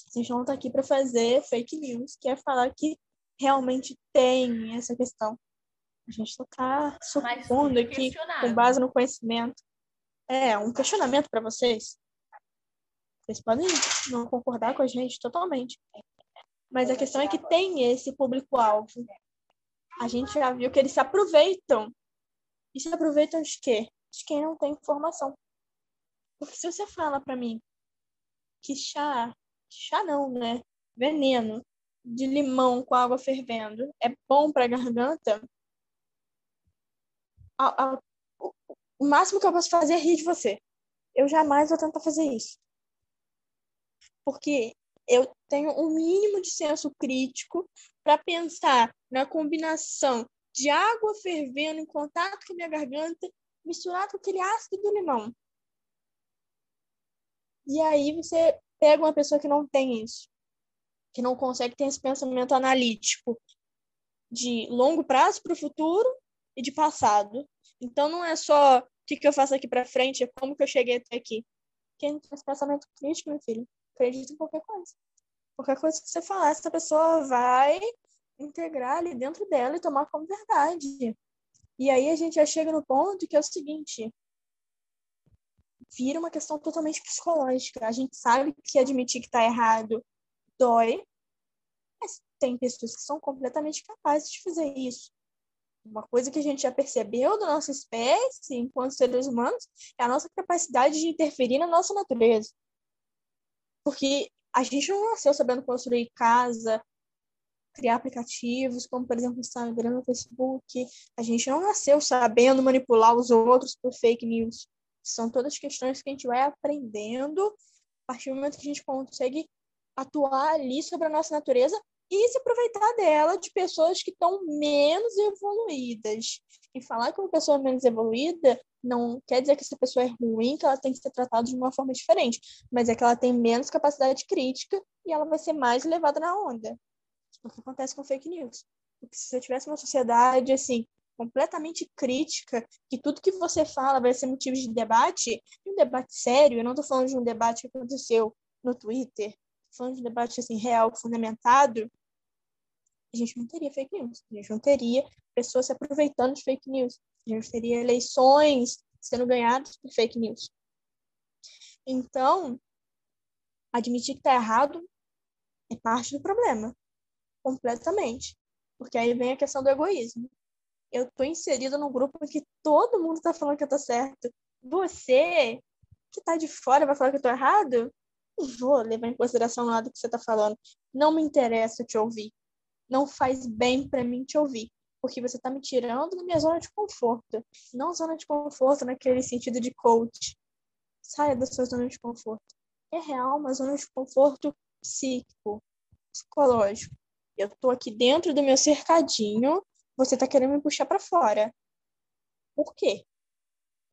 Speaker 1: a gente não está aqui para fazer fake news, que é falar que realmente tem essa questão. A gente está supondo aqui, com base no conhecimento. É, um questionamento para vocês. Vocês podem não concordar com a gente totalmente. Mas a questão é que tem esse público-alvo. a gente já viu que eles se aproveitam. E se aproveitam de quê? De quem não tem informação. Porque se você fala para mim que chá, chá não, né? Veneno de limão com água fervendo é bom para a garganta, o máximo que eu posso fazer é rir de você. Eu jamais vou tentar fazer isso. Porque eu tenho um mínimo de senso crítico para pensar na combinação de água fervendo em contato com a minha garganta, misturado com aquele ácido do limão. E aí você pega uma pessoa que não tem isso, que não consegue ter esse pensamento analítico de longo prazo para o futuro e de passado. Então não é só o que, que eu faço aqui para frente, é como que eu cheguei até aqui. Quem tem esse pensamento crítico, meu filho, acredita em qualquer coisa. Qualquer coisa que você falar, essa pessoa vai integrar ali dentro dela e tomar como verdade. E aí a gente já chega no ponto que é o seguinte: vira uma questão totalmente psicológica. A gente sabe que admitir que está errado dói, mas tem pessoas que são completamente capazes de fazer isso. Uma coisa que a gente já percebeu da nossa espécie, enquanto seres humanos, é a nossa capacidade de interferir na nossa natureza. Porque a gente não nasceu sabendo construir casa, criar aplicativos, como por exemplo Instagram, Facebook. A gente não nasceu sabendo manipular os outros por fake news. São todas questões que a gente vai aprendendo a partir do momento que a gente consegue atuar ali sobre a nossa natureza e se aproveitar dela de pessoas que estão menos evoluídas. E falar que uma pessoa é menos evoluída não quer dizer que essa pessoa é ruim, que ela tem que ser tratada de uma forma diferente, mas é que ela tem menos capacidade crítica e ela vai ser mais levada na onda. O que acontece com fake news. Porque se você tivesse uma sociedade assim, completamente crítica, que tudo que você fala vai ser motivo de debate, um debate sério, eu não estou falando de um debate que aconteceu no Twitter, falando de um debate assim, real, fundamentado, a gente não teria fake news. A gente não teria pessoas se aproveitando de fake news. A gente teria eleições sendo ganhadas por fake news. Então, admitir que está errado é parte do problema. Completamente. Porque aí vem a questão do egoísmo. Eu estou inserida num grupo que todo mundo está falando que eu estou certo. Você, que está de fora, vai falar que eu estou errado? Não vou levar em consideração nada que você está falando. Não me interessa te ouvir não faz bem para mim te ouvir, porque você está me tirando da minha zona de conforto. Não zona de conforto naquele sentido de coach. Saia da sua zona de conforto. É real uma zona de conforto psíquico, psicológico. Eu estou aqui dentro do meu cercadinho, você está querendo me puxar para fora. Por quê?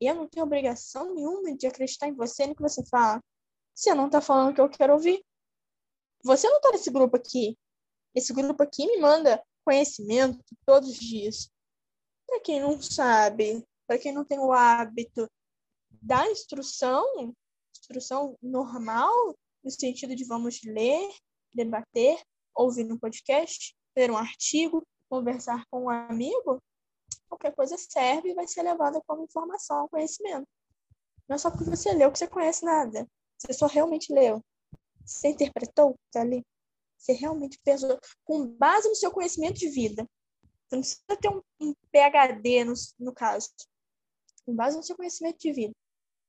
Speaker 1: Eu não tenho obrigação nenhuma de acreditar em você no que você fala. Você não está falando o que eu quero ouvir. Você não está nesse grupo aqui. Esse grupo aqui me manda conhecimento todos os dias. Para quem não sabe, para quem não tem o hábito da instrução, instrução normal, no sentido de vamos ler, debater, ouvir no podcast, ler um artigo, conversar com um amigo, qualquer coisa serve e vai ser levada como informação, conhecimento. Não é só porque você leu que você conhece nada. Você só realmente leu. Você interpretou? Tá ali. Você realmente pensou com base no seu conhecimento de vida. Você não precisa ter um, um PhD no, no caso. Com base no seu conhecimento de vida.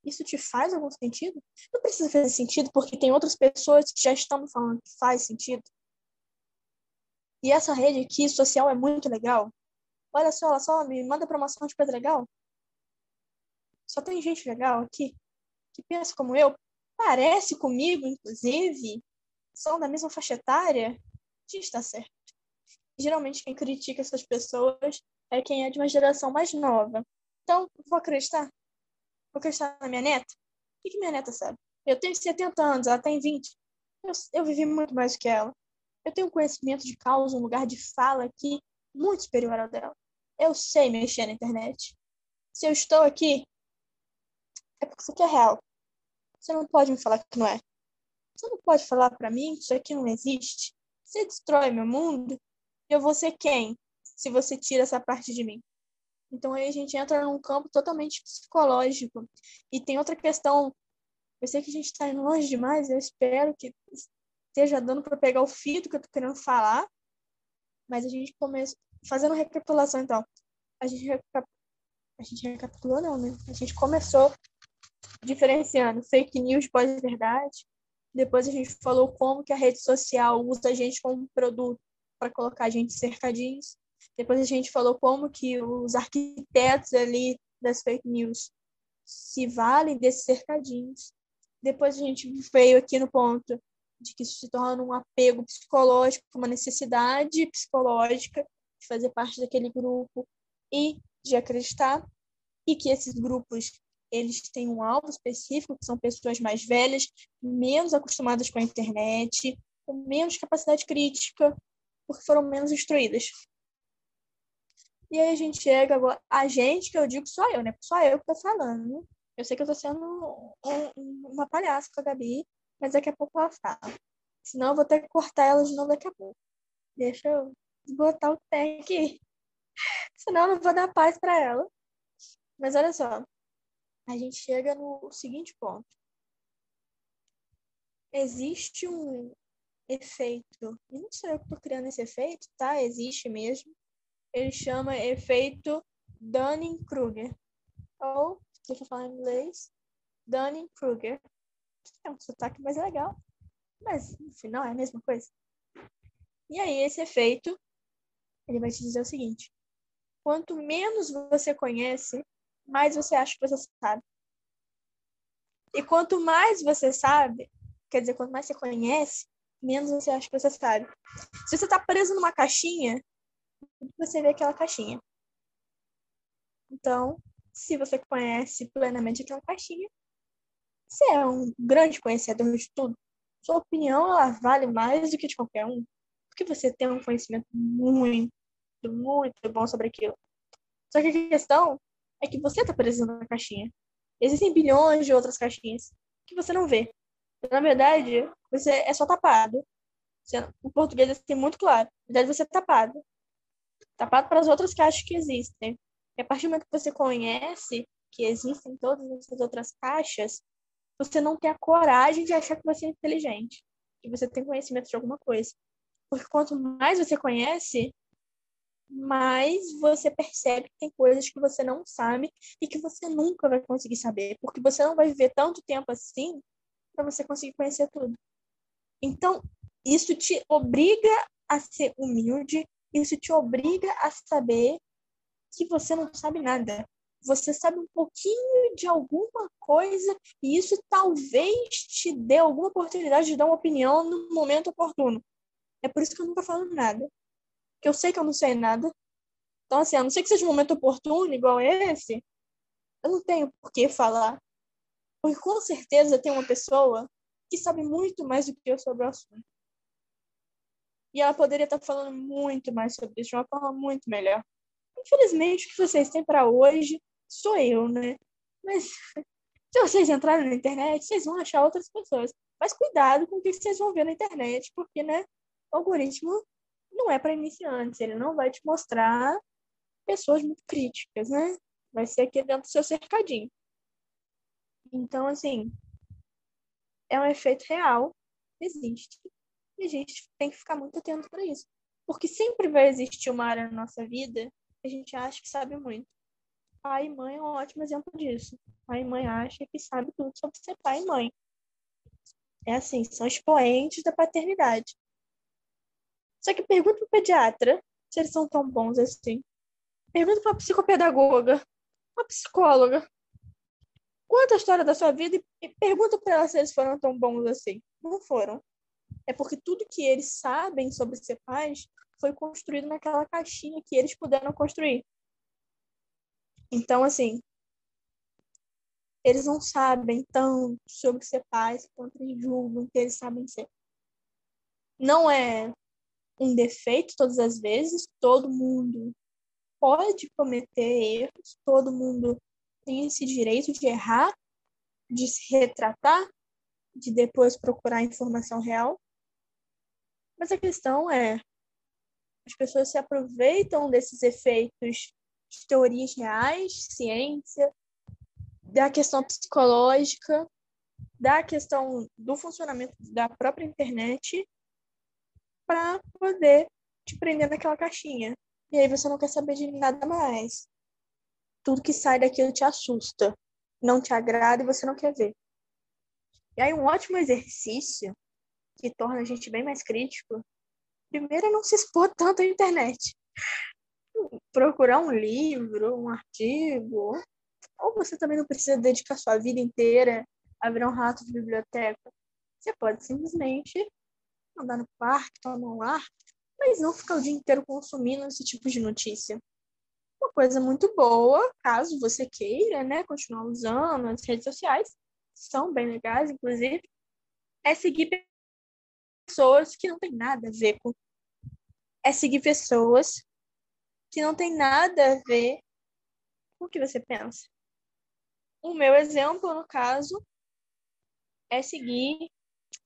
Speaker 1: Isso te faz algum sentido? Não precisa fazer sentido porque tem outras pessoas que já estão falando que faz sentido. E essa rede aqui social é muito legal. Olha só, olha só, me manda promoção de coisa legal. Só tem gente legal aqui que pensa como eu, parece comigo, inclusive, são da mesma faixa etária, gente está certo. Geralmente quem critica essas pessoas é quem é de uma geração mais nova. Então, vou acreditar? Vou acreditar na minha neta? O que, que minha neta sabe? Eu tenho 70 anos, ela tem 20. Eu, eu vivi muito mais que ela. Eu tenho um conhecimento de causa, um lugar de fala aqui muito superior ao dela. Eu sei mexer na internet. Se eu estou aqui, é porque isso aqui é real. Você não pode me falar que não é. Você não pode falar para mim que isso aqui não existe? Você destrói meu mundo? Eu vou ser quem se você tira essa parte de mim? Então aí a gente entra num campo totalmente psicológico. E tem outra questão. Eu sei que a gente está indo longe demais, eu espero que esteja dando para pegar o fio do que eu estou querendo falar. Mas a gente começa. fazendo recapitulação, então. A gente, recap... a gente recapitulou, não, né? A gente começou diferenciando fake news pós-verdade. Depois a gente falou como que a rede social usa a gente como produto para colocar a gente cercadinhos. Depois a gente falou como que os arquitetos ali das fake news se valem desses cercadinhos. Depois a gente veio aqui no ponto de que isso se torna um apego psicológico, uma necessidade psicológica de fazer parte daquele grupo e de acreditar, e que esses grupos eles têm um alvo específico, que são pessoas mais velhas, menos acostumadas com a internet, com menos capacidade crítica, porque foram menos instruídas. E aí a gente chega agora, a gente, que eu digo só eu, né? Só eu que tô falando. Eu sei que eu tô sendo um, uma palhaça com a Gabi, mas daqui a pouco ela fala. Senão eu vou ter que cortar ela de novo daqui a pouco. Deixa eu botar o pé aqui. [laughs] Senão eu não vou dar paz para ela. Mas olha só, a gente chega no seguinte ponto. Existe um efeito, não sei eu que estou criando esse efeito, tá? Existe mesmo. Ele chama efeito Dunning-Kruger. Ou, se eu falar em inglês, Dunning-Kruger. É um sotaque mais legal, mas no final é a mesma coisa. E aí, esse efeito, ele vai te dizer o seguinte: quanto menos você conhece, mais você acha que você sabe. E quanto mais você sabe, quer dizer, quanto mais você conhece, menos você acha que você sabe. Se você está preso numa caixinha, você vê aquela caixinha. Então, se você conhece plenamente aquela caixinha, você é um grande conhecedor de tudo. Sua opinião ela vale mais do que de qualquer um, porque você tem um conhecimento muito, muito bom sobre aquilo. Só que a questão é que você está preso na caixinha. Existem bilhões de outras caixinhas que você não vê. Na verdade, você é só tapado. O português é assim, muito claro. Na verdade, você é tapado. Tapado para as outras caixas que existem. E a partir do momento que você conhece que existem todas essas outras caixas, você não tem a coragem de achar que você é inteligente, que você tem conhecimento de alguma coisa. Porque quanto mais você conhece, mais você percebe que tem coisas que você não sabe e que você nunca vai conseguir saber, porque você não vai viver tanto tempo assim para você conseguir conhecer tudo. Então, isso te obriga a ser humilde, isso te obriga a saber que você não sabe nada. Você sabe um pouquinho de alguma coisa e isso talvez te dê alguma oportunidade de dar uma opinião no momento oportuno. É por isso que eu nunca falo nada que eu sei que eu não sei nada. Então, assim, a não ser que seja um momento oportuno, igual esse, eu não tenho por que falar. Porque com certeza tem uma pessoa que sabe muito mais do que eu sobre o assunto. E ela poderia estar falando muito mais sobre isso de uma forma muito melhor. Infelizmente, o que vocês têm para hoje sou eu, né? Mas [laughs] se vocês entrarem na internet, vocês vão achar outras pessoas. Mas cuidado com o que vocês vão ver na internet, porque, né, o algoritmo não é para iniciantes, ele não vai te mostrar pessoas muito críticas, né? Vai ser aqui dentro do seu cercadinho. Então, assim, é um efeito real, existe, e a gente tem que ficar muito atento para isso. Porque sempre vai existir uma área na nossa vida que a gente acha que sabe muito. Pai e mãe é um ótimo exemplo disso. Pai e mãe acham que sabe tudo sobre ser pai e mãe. É assim, são expoentes da paternidade. Só que pergunta pro pediatra se eles são tão bons assim. Pergunta pra psicopedagoga, uma psicóloga. Conta a história da sua vida e pergunta para elas se eles foram tão bons assim. Não foram. É porque tudo que eles sabem sobre ser pais foi construído naquela caixinha que eles puderam construir. Então, assim, eles não sabem tanto sobre ser pais quanto eles julgam que eles sabem ser. Não é um defeito todas as vezes, todo mundo pode cometer erros, todo mundo tem esse direito de errar, de se retratar, de depois procurar informação real. Mas a questão é, as pessoas se aproveitam desses efeitos de teorias reais, ciência, da questão psicológica, da questão do funcionamento da própria internet para poder te prender naquela caixinha. E aí você não quer saber de nada mais. Tudo que sai daquilo te assusta, não te agrada e você não quer ver. E aí um ótimo exercício que torna a gente bem mais crítico, primeiro é não se expor tanto à internet. Procurar um livro, um artigo, ou você também não precisa dedicar sua vida inteira a virar um rato de biblioteca. Você pode simplesmente andar no parque, tomar um ar, mas não ficar o dia inteiro consumindo esse tipo de notícia. Uma coisa muito boa, caso você queira, né, continuar usando as redes sociais, são bem legais, inclusive, é seguir pessoas que não tem nada a ver com. É seguir pessoas que não tem nada a ver com o que você pensa. O meu exemplo, no caso, é seguir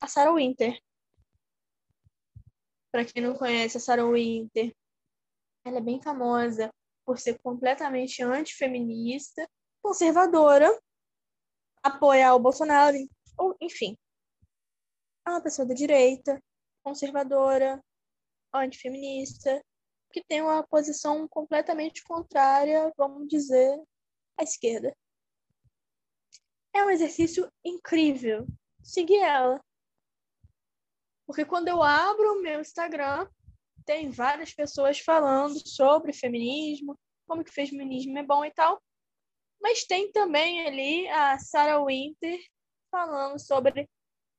Speaker 1: a Sarah Winter. Para quem não conhece a Sarah Winter, ela é bem famosa por ser completamente antifeminista, conservadora, apoiar o Bolsonaro, ou enfim. É uma pessoa da direita, conservadora, antifeminista, que tem uma posição completamente contrária, vamos dizer, à esquerda. É um exercício incrível seguir ela. Porque quando eu abro o meu Instagram, tem várias pessoas falando sobre feminismo, como que o feminismo é bom e tal. Mas tem também ali a Sarah Winter falando sobre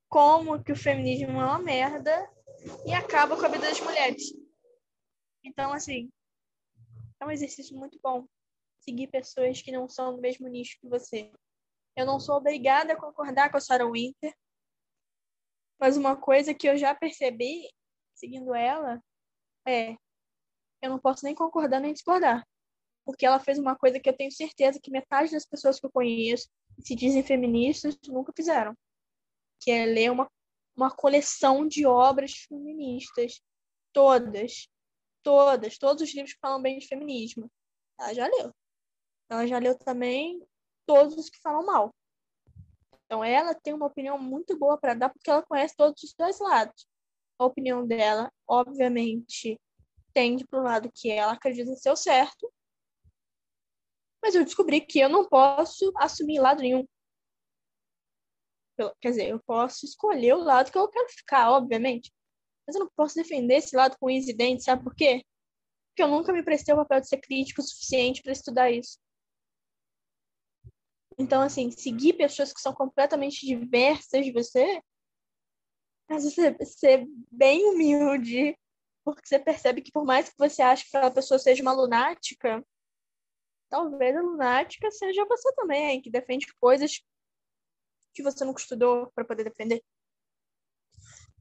Speaker 1: como que o feminismo é uma merda e acaba com a vida das mulheres. Então, assim, é um exercício muito bom seguir pessoas que não são do mesmo nicho que você. Eu não sou obrigada a concordar com a Sarah Winter, mas uma coisa que eu já percebi seguindo ela é eu não posso nem concordar nem discordar. Porque ela fez uma coisa que eu tenho certeza que metade das pessoas que eu conheço que se dizem feministas nunca fizeram. Que é ler uma, uma coleção de obras feministas. Todas. Todas. Todos os livros que falam bem de feminismo. Ela já leu. Ela já leu também todos os que falam mal. Então, ela tem uma opinião muito boa para dar, porque ela conhece todos os dois lados. A opinião dela, obviamente, tende para o lado que ela acredita ser o certo, mas eu descobri que eu não posso assumir lado nenhum. quer dizer, eu posso escolher o lado que eu quero ficar, obviamente, mas eu não posso defender esse lado com easy dente, sabe por quê? Porque eu nunca me prestei o papel de ser crítico o suficiente para estudar isso. Então, assim, seguir pessoas que são completamente diversas de você, mas você ser bem humilde, porque você percebe que por mais que você ache que aquela pessoa seja uma lunática, talvez a lunática seja você também, que defende coisas que você nunca estudou para poder defender.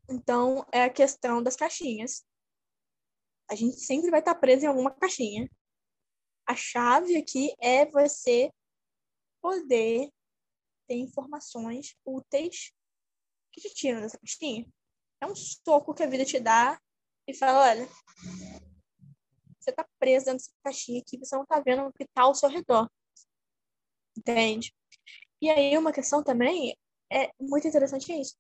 Speaker 1: Então, é a questão das caixinhas. A gente sempre vai estar preso em alguma caixinha. A chave aqui é você poder ter informações úteis que te tiram dessa caixinha. É um soco que a vida te dá e fala, olha, você tá preso dentro dessa caixinha aqui, você não tá vendo o que tá ao seu redor. Entende? E aí uma questão também é muito interessante é isso.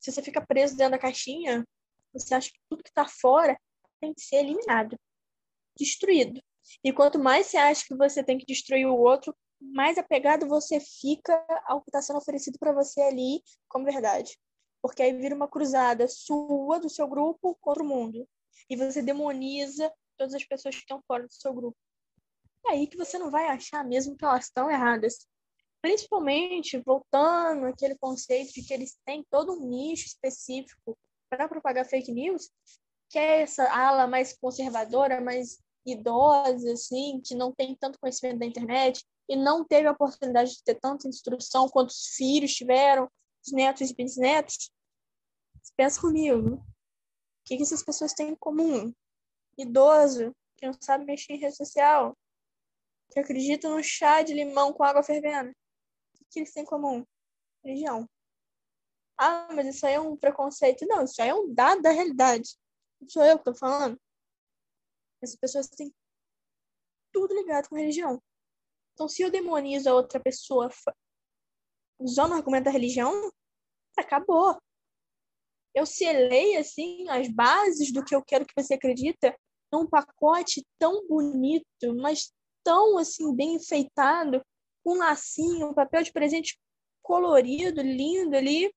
Speaker 1: Se você fica preso dentro da caixinha, você acha que tudo que tá fora tem que ser eliminado, destruído. E quanto mais você acha que você tem que destruir o outro, mais apegado você fica ao que está sendo oferecido para você ali como verdade. Porque aí vira uma cruzada sua, do seu grupo, contra o mundo. E você demoniza todas as pessoas que estão fora do seu grupo. É aí que você não vai achar mesmo que elas estão erradas. Principalmente voltando àquele conceito de que eles têm todo um nicho específico para propagar fake news, que é essa ala mais conservadora, mais idosa, assim, que não tem tanto conhecimento da internet, e não teve a oportunidade de ter tanta instrução quanto os filhos tiveram, os netos e bisnetos, pensa comigo. O que, que essas pessoas têm em comum? Idoso, que não sabe mexer em rede social, que acredita no chá de limão com água fervendo. O que, que eles têm em comum? Religião. Ah, mas isso aí é um preconceito. Não, isso aí é um dado da realidade. Não sou eu que estou falando. Essas pessoas têm tudo ligado com religião. Então, se eu demonizo a outra pessoa usando o argumento da religião, acabou. Eu selei, assim, as bases do que eu quero que você acredita num pacote tão bonito, mas tão assim bem enfeitado, com um lacinho, um papel de presente colorido, lindo ali,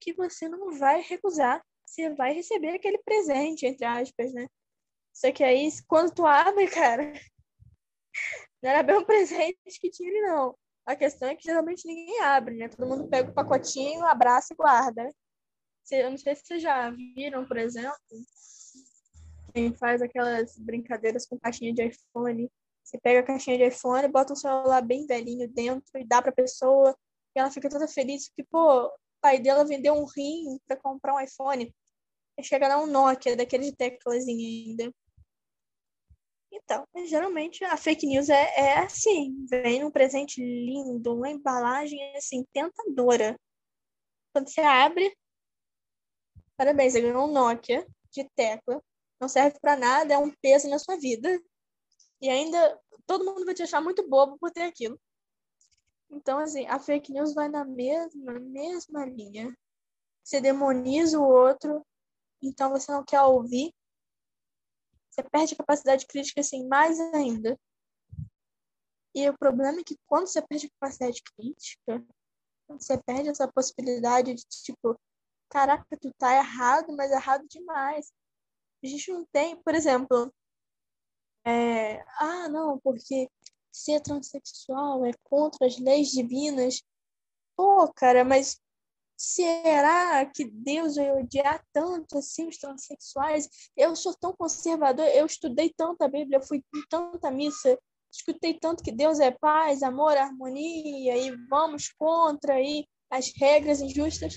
Speaker 1: que você não vai recusar. Você vai receber aquele presente, entre aspas, né? Só que aí, quando tu abre, [laughs] cara, não era bem um [laughs] presente que tinha ali, não. A questão é que geralmente ninguém abre, né? Todo mundo pega o pacotinho, abraça e guarda? Eu não sei se vocês já viram, por exemplo, quem faz aquelas brincadeiras com caixinha de iPhone. Você pega a caixinha de iPhone, bota um celular bem velhinho dentro e dá pra pessoa, e ela fica toda feliz, porque, pô, o pai dela vendeu um rim para comprar um iPhone. Chega lá um Nokia, daquele de teclazinho ainda. Então, geralmente a fake news é, é assim, vem num presente lindo, uma embalagem assim, tentadora. Quando você abre, parabéns, você ganhou um Nokia de tecla. Não serve para nada, é um peso na sua vida. E ainda todo mundo vai te achar muito bobo por ter aquilo. Então, assim, a fake news vai na mesma, mesma linha. Você demoniza o outro, então você não quer ouvir você perde a capacidade crítica assim mais ainda. E o problema é que quando você perde a capacidade crítica, você perde essa possibilidade de tipo, caraca, tu tá errado, mas errado demais. A gente não tem, por exemplo, é, ah, não, porque ser transexual é contra as leis divinas. Pô, cara, mas será que Deus vai odiar tanto assim os transexuais? Eu sou tão conservador, eu estudei tanto a Bíblia, fui em tanta missa, escutei tanto que Deus é paz, amor, harmonia e vamos contra aí as regras injustas.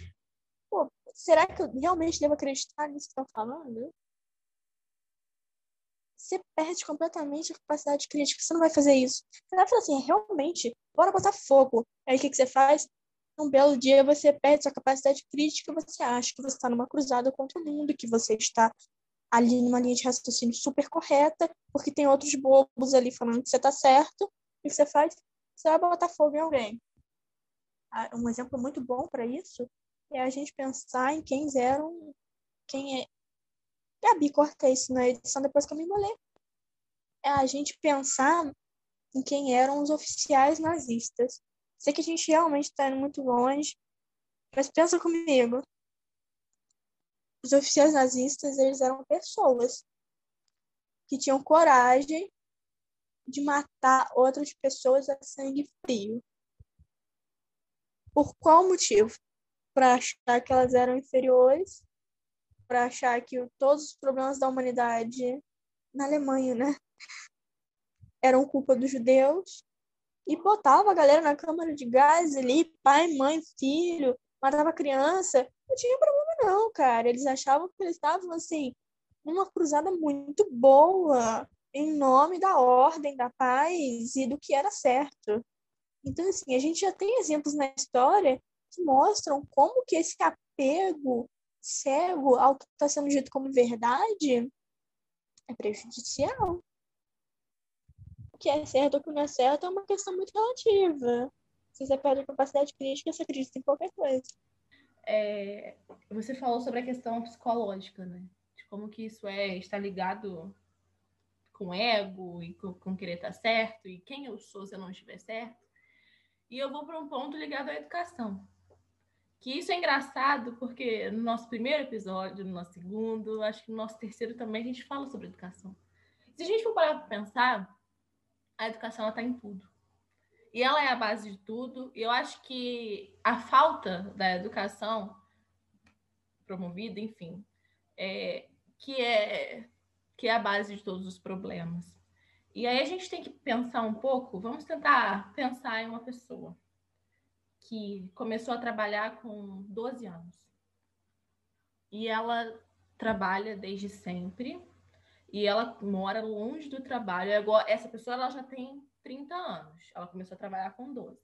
Speaker 1: Pô, será que eu realmente devo acreditar nisso que estão falando? Você perde completamente a capacidade crítica. Você não vai fazer isso. Você vai falar assim, realmente, bora botar fogo. Aí o que, que você faz? Um belo dia você perde sua capacidade crítica, você acha que você está numa cruzada contra o mundo, que você está ali numa linha de raciocínio super correta, porque tem outros bobos ali falando que você está certo, o que você faz? Você vai botar fogo em alguém. Ah, um exemplo muito bom para isso é a gente pensar em quem eram, quem é. Gabi, cortei isso na edição depois que eu me molhei. É a gente pensar em quem eram os oficiais nazistas. Sei que a gente realmente está indo muito longe, mas pensa comigo. Os oficiais nazistas, eles eram pessoas que tinham coragem de matar outras pessoas a sangue frio. Por qual motivo? Para achar que elas eram inferiores, para achar que todos os problemas da humanidade na Alemanha, né, [laughs] eram culpa dos judeus e botava a galera na câmara de gás ali, pai, mãe, filho, matava criança. Não tinha problema não, cara. Eles achavam que eles estavam, assim, numa cruzada muito boa, em nome da ordem, da paz e do que era certo. Então, assim, a gente já tem exemplos na história que mostram como que esse apego cego ao que está sendo dito como verdade é prejudicial o que é certo ou o que não é certo é uma questão muito relativa. Se você perde a capacidade crítica, você acredita em qualquer coisa.
Speaker 2: É, você falou sobre a questão psicológica, né? De como que isso é está ligado com ego e com, com querer estar certo e quem eu sou se eu não estiver certo. E eu vou para um ponto ligado à educação. Que isso é engraçado porque no nosso primeiro episódio, no nosso segundo, acho que no nosso terceiro também a gente fala sobre educação. Se a gente for parar para pensar, a educação está em tudo. E ela é a base de tudo. E eu acho que a falta da educação promovida, enfim, é, que é que é a base de todos os problemas. E aí a gente tem que pensar um pouco, vamos tentar pensar em uma pessoa que começou a trabalhar com 12 anos. E ela trabalha desde sempre e ela mora longe do trabalho. Essa pessoa ela já tem 30 anos. Ela começou a trabalhar com 12.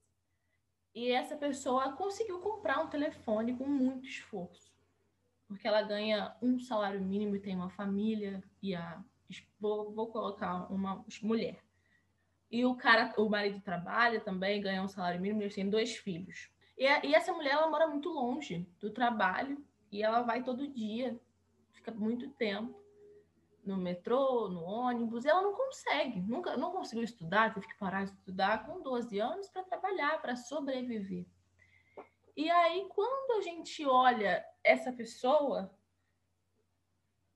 Speaker 2: E essa pessoa conseguiu comprar um telefone com muito esforço. Porque ela ganha um salário mínimo e tem uma família e a vou, vou colocar uma mulher. E o cara, o marido trabalha também, ganha um salário mínimo, eles têm dois filhos. E, e essa mulher ela mora muito longe do trabalho e ela vai todo dia, fica muito tempo. No metrô, no ônibus, ela não consegue, nunca não conseguiu estudar, teve que parar de estudar com 12 anos para trabalhar, para sobreviver. E aí, quando a gente olha essa pessoa,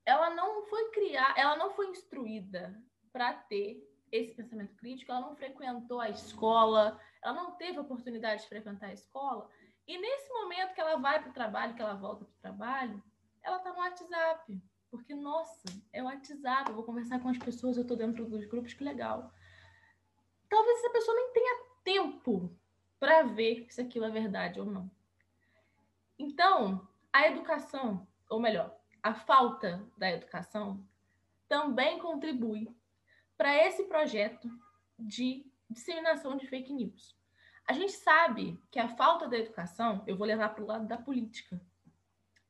Speaker 2: ela não foi criar, ela não foi instruída para ter esse pensamento crítico, ela não frequentou a escola, ela não teve oportunidade de frequentar a escola. E nesse momento que ela vai para o trabalho, que ela volta para o trabalho, ela está no WhatsApp. Porque, nossa, é o WhatsApp, eu vou conversar com as pessoas, eu estou dentro dos grupos, que legal. Talvez essa pessoa nem tenha tempo para ver se aquilo é verdade ou não. Então, a educação, ou melhor, a falta da educação, também contribui para esse projeto de disseminação de fake news. A gente sabe que a falta da educação, eu vou levar para o lado da política,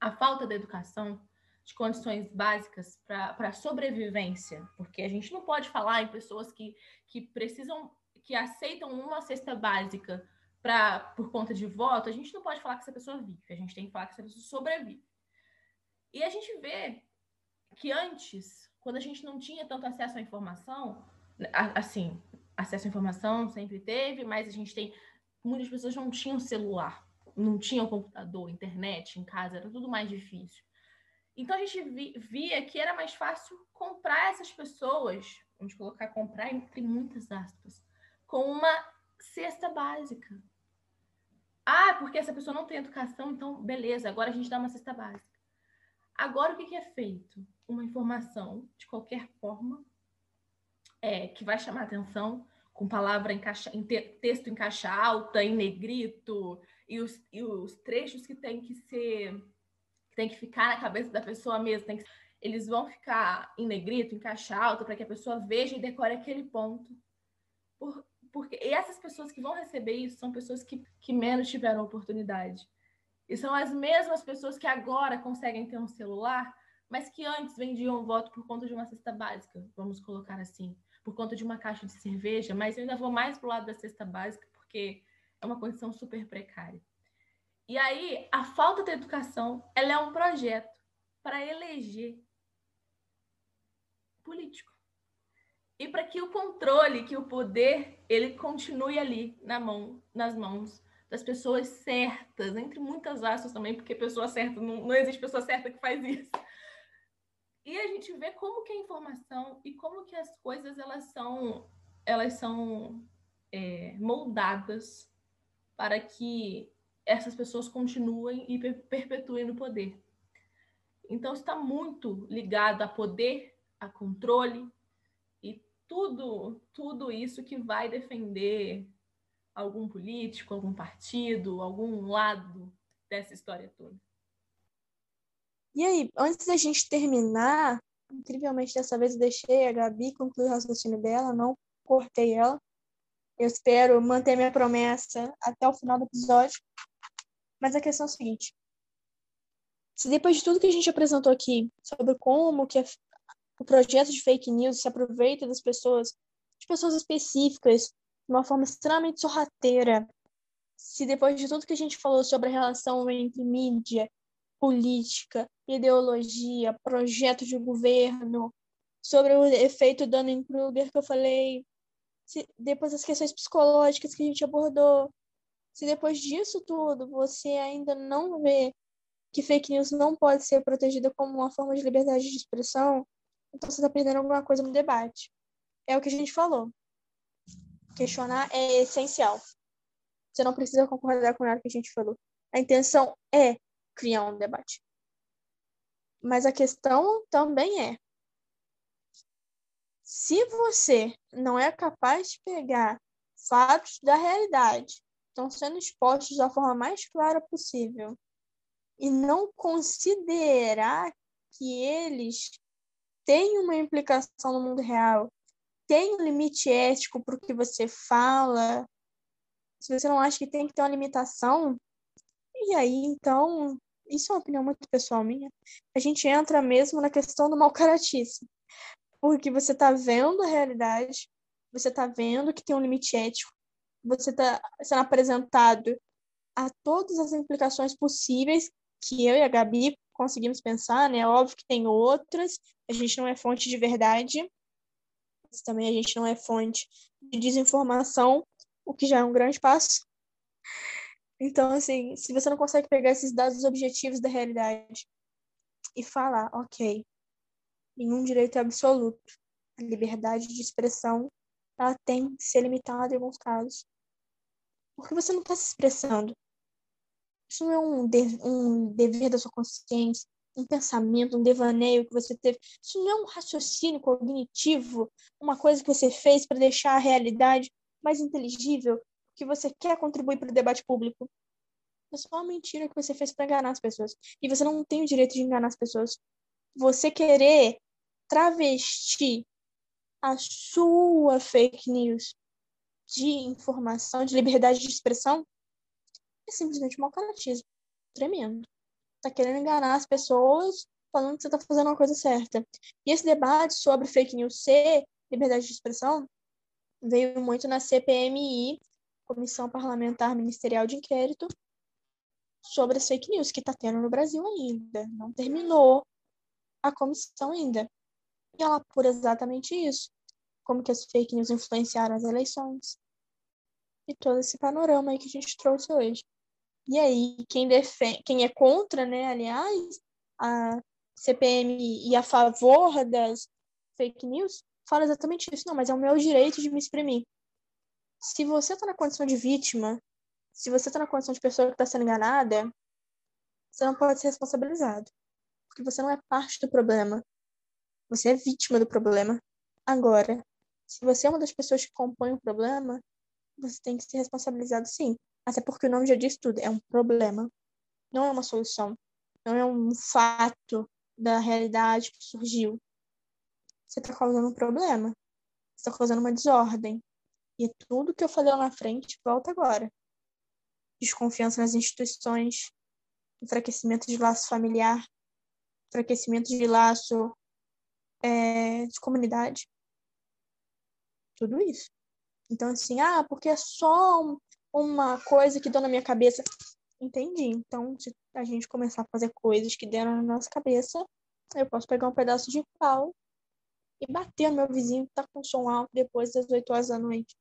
Speaker 2: a falta da educação de condições básicas para sobrevivência, porque a gente não pode falar em pessoas que, que precisam, que aceitam uma cesta básica pra, por conta de voto, a gente não pode falar que essa pessoa vive, a gente tem que falar que essa pessoa sobrevive. E a gente vê que antes, quando a gente não tinha tanto acesso à informação, assim, acesso à informação sempre teve, mas a gente tem. Muitas pessoas não tinham celular, não tinham computador, internet em casa, era tudo mais difícil. Então a gente via que era mais fácil comprar essas pessoas, vamos colocar comprar entre muitas aspas, com uma cesta básica. Ah, porque essa pessoa não tem educação, então beleza, agora a gente dá uma cesta básica. Agora o que, é feito? Uma informação, de qualquer forma, é, que vai chamar atenção, com palavra em, caixa, em te, texto em caixa alta, em negrito, e os, e os trechos que tem que ser, tem que ficar na cabeça da pessoa mesmo, tem que, eles vão ficar em negrito, em caixa alta, para que a pessoa veja e decore aquele ponto. Por, porque e essas pessoas que vão receber isso são pessoas que, que menos tiveram oportunidade. E são as mesmas pessoas que agora conseguem ter um celular, mas que antes vendiam voto por conta de uma cesta básica, vamos colocar assim, por conta de uma caixa de cerveja, mas eu ainda vou mais pro lado da cesta básica, porque é uma condição super precária. E aí, a falta de educação, ela é um projeto para eleger político. E para que o controle, que o poder, ele continue ali na mão, nas mãos das pessoas certas, entre muitas aspas também, porque pessoa certa, não, não existe pessoa certa que faz isso. E a gente vê como que a informação e como que as coisas elas são, elas são é, moldadas para que essas pessoas continuem e perpetuem no poder. Então está muito ligado a poder, a controle e tudo, tudo isso que vai defender algum político, algum partido, algum lado dessa história toda.
Speaker 1: E aí, antes da gente terminar, incrivelmente dessa vez eu deixei a Gabi concluir o raciocínio dela, não cortei ela. Eu espero manter minha promessa até o final do episódio. Mas a questão é a seguinte: se depois de tudo que a gente apresentou aqui sobre como que o projeto de fake news se aproveita das pessoas, de pessoas específicas, de uma forma extremamente sorrateira. Se depois de tudo que a gente falou sobre a relação entre mídia, política, ideologia, projeto de governo, sobre o efeito Dunning-Kruger que eu falei, se, depois das questões psicológicas que a gente abordou, se depois disso tudo você ainda não vê que fake news não pode ser protegida como uma forma de liberdade de expressão, então você está perdendo alguma coisa no debate. É o que a gente falou. Questionar é essencial. Você não precisa concordar com nada que a gente falou. A intenção é criar um debate. Mas a questão também é: se você não é capaz de pegar fatos da realidade, estão sendo expostos da forma mais clara possível, e não considerar que eles têm uma implicação no mundo real tem um limite ético para o que você fala, se você não acha que tem que ter uma limitação, e aí, então, isso é uma opinião muito pessoal minha, a gente entra mesmo na questão do mal caratismo. Porque você está vendo a realidade, você está vendo que tem um limite ético, você está sendo apresentado a todas as implicações possíveis que eu e a Gabi conseguimos pensar, né? Óbvio que tem outras, a gente não é fonte de verdade, mas também a gente não é fonte de desinformação, o que já é um grande passo. Então, assim, se você não consegue pegar esses dados objetivos da realidade e falar, ok, nenhum direito é absoluto, a liberdade de expressão ela tem que ser limitada em alguns casos. Porque você não está se expressando. Isso não é um, de, um dever da sua consciência, um pensamento, um devaneio que você teve. Isso não é um raciocínio cognitivo, uma coisa que você fez para deixar a realidade mais inteligível, que você quer contribuir para o debate público. É só uma mentira que você fez para enganar as pessoas. E você não tem o direito de enganar as pessoas. Você querer travestir a sua fake news de informação, de liberdade de expressão, é simplesmente mau caratismo. Tremendo. Tá querendo enganar as pessoas falando que você tá fazendo uma coisa certa. E esse debate sobre fake news ser liberdade de expressão veio muito na CPMI, Comissão Parlamentar Ministerial de Inquérito, sobre as fake news que está tendo no Brasil ainda. Não terminou a comissão ainda. E ela apura exatamente isso. Como que as fake news influenciaram as eleições. E todo esse panorama aí que a gente trouxe hoje. E aí, quem, defende, quem é contra, né, aliás, a CPM e a favor das fake news, fala exatamente isso. Não, mas é o meu direito de me exprimir. Se você está na condição de vítima, se você está na condição de pessoa que está sendo enganada, você não pode ser responsabilizado. Porque você não é parte do problema. Você é vítima do problema. Agora, se você é uma das pessoas que compõem o problema, você tem que ser responsabilizado sim. Até porque o nome já diz tudo, é um problema. Não é uma solução. Não é um fato da realidade que surgiu. Você está causando um problema. Você está causando uma desordem. E tudo que eu falei lá na frente volta agora. Desconfiança nas instituições, enfraquecimento de laço familiar, enfraquecimento de laço é, de comunidade. Tudo isso. Então, assim, ah, porque é só uma coisa que deu na minha cabeça. Entendi. Então, se a gente começar a fazer coisas que deram na nossa cabeça, eu posso pegar um pedaço de pau e bater no meu vizinho que tá com som alto depois das 8 horas da noite.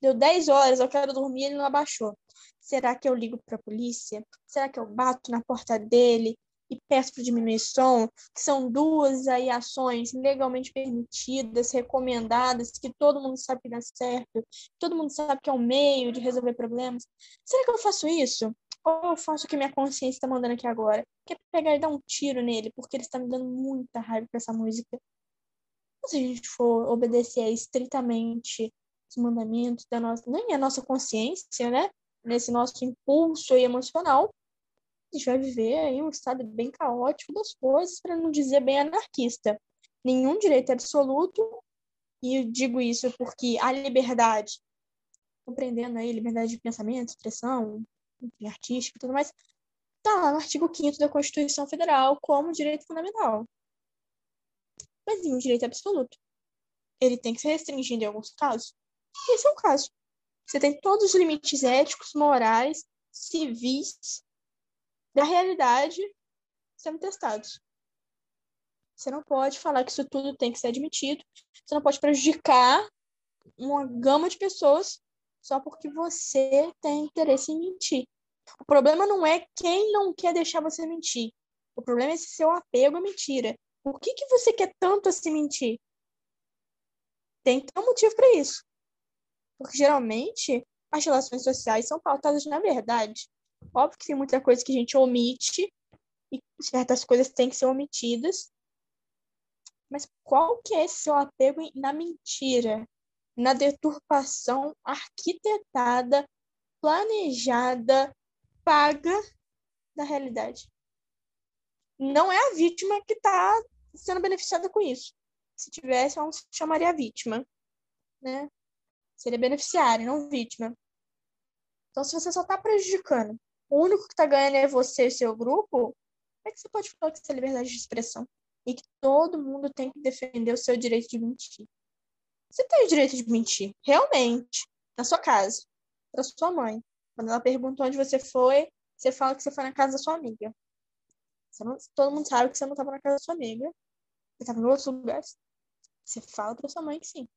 Speaker 1: Deu 10 horas, eu quero dormir, ele não abaixou. Será que eu ligo para a polícia? Será que eu bato na porta dele e peço para diminuir som? Que são duas aí ações legalmente permitidas, recomendadas, que todo mundo sabe que dá certo, todo mundo sabe que é um meio de resolver problemas. Será que eu faço isso? Ou eu faço o que minha consciência está mandando aqui agora? Que é pegar e dar um tiro nele, porque ele está me dando muita raiva com essa música. Se a gente for obedecer estritamente os mandamentos da nossa, nem a nossa consciência, né? Nesse nosso impulso emocional, a gente vai viver aí um estado bem caótico das coisas, para não dizer bem anarquista. Nenhum direito absoluto, e eu digo isso porque a liberdade, compreendendo aí liberdade de pensamento, expressão, enfim, artística e tudo mais, está lá no artigo 5 da Constituição Federal como direito fundamental. Mas nenhum direito absoluto. Ele tem que ser restringido em alguns casos. Esse é o caso. Você tem todos os limites éticos, morais, civis da realidade sendo testados. Você não pode falar que isso tudo tem que ser admitido. Você não pode prejudicar uma gama de pessoas só porque você tem interesse em mentir. O problema não é quem não quer deixar você mentir. O problema é esse seu apego à mentira. Por que, que você quer tanto assim mentir? Tem um motivo para isso. Porque geralmente as relações sociais são pautadas na verdade. Óbvio que tem muita coisa que a gente omite e certas coisas têm que ser omitidas. Mas qual que é esse seu apego na mentira, na deturpação arquitetada, planejada, paga da realidade? Não é a vítima que está sendo beneficiada com isso. Se tivesse, não se chamaria vítima, né? Seria beneficiário, não vítima. Então, se você só está prejudicando, o único que está ganhando é você e seu grupo, como é que você pode falar que isso é liberdade de expressão? E que todo mundo tem que defender o seu direito de mentir. Você tem o direito de mentir, realmente, na sua casa, para sua mãe. Quando ela pergunta onde você foi, você fala que você foi na casa da sua amiga. Não, todo mundo sabe que você não estava na casa da sua amiga. Você estava em outros lugares. Você fala para sua mãe que sim.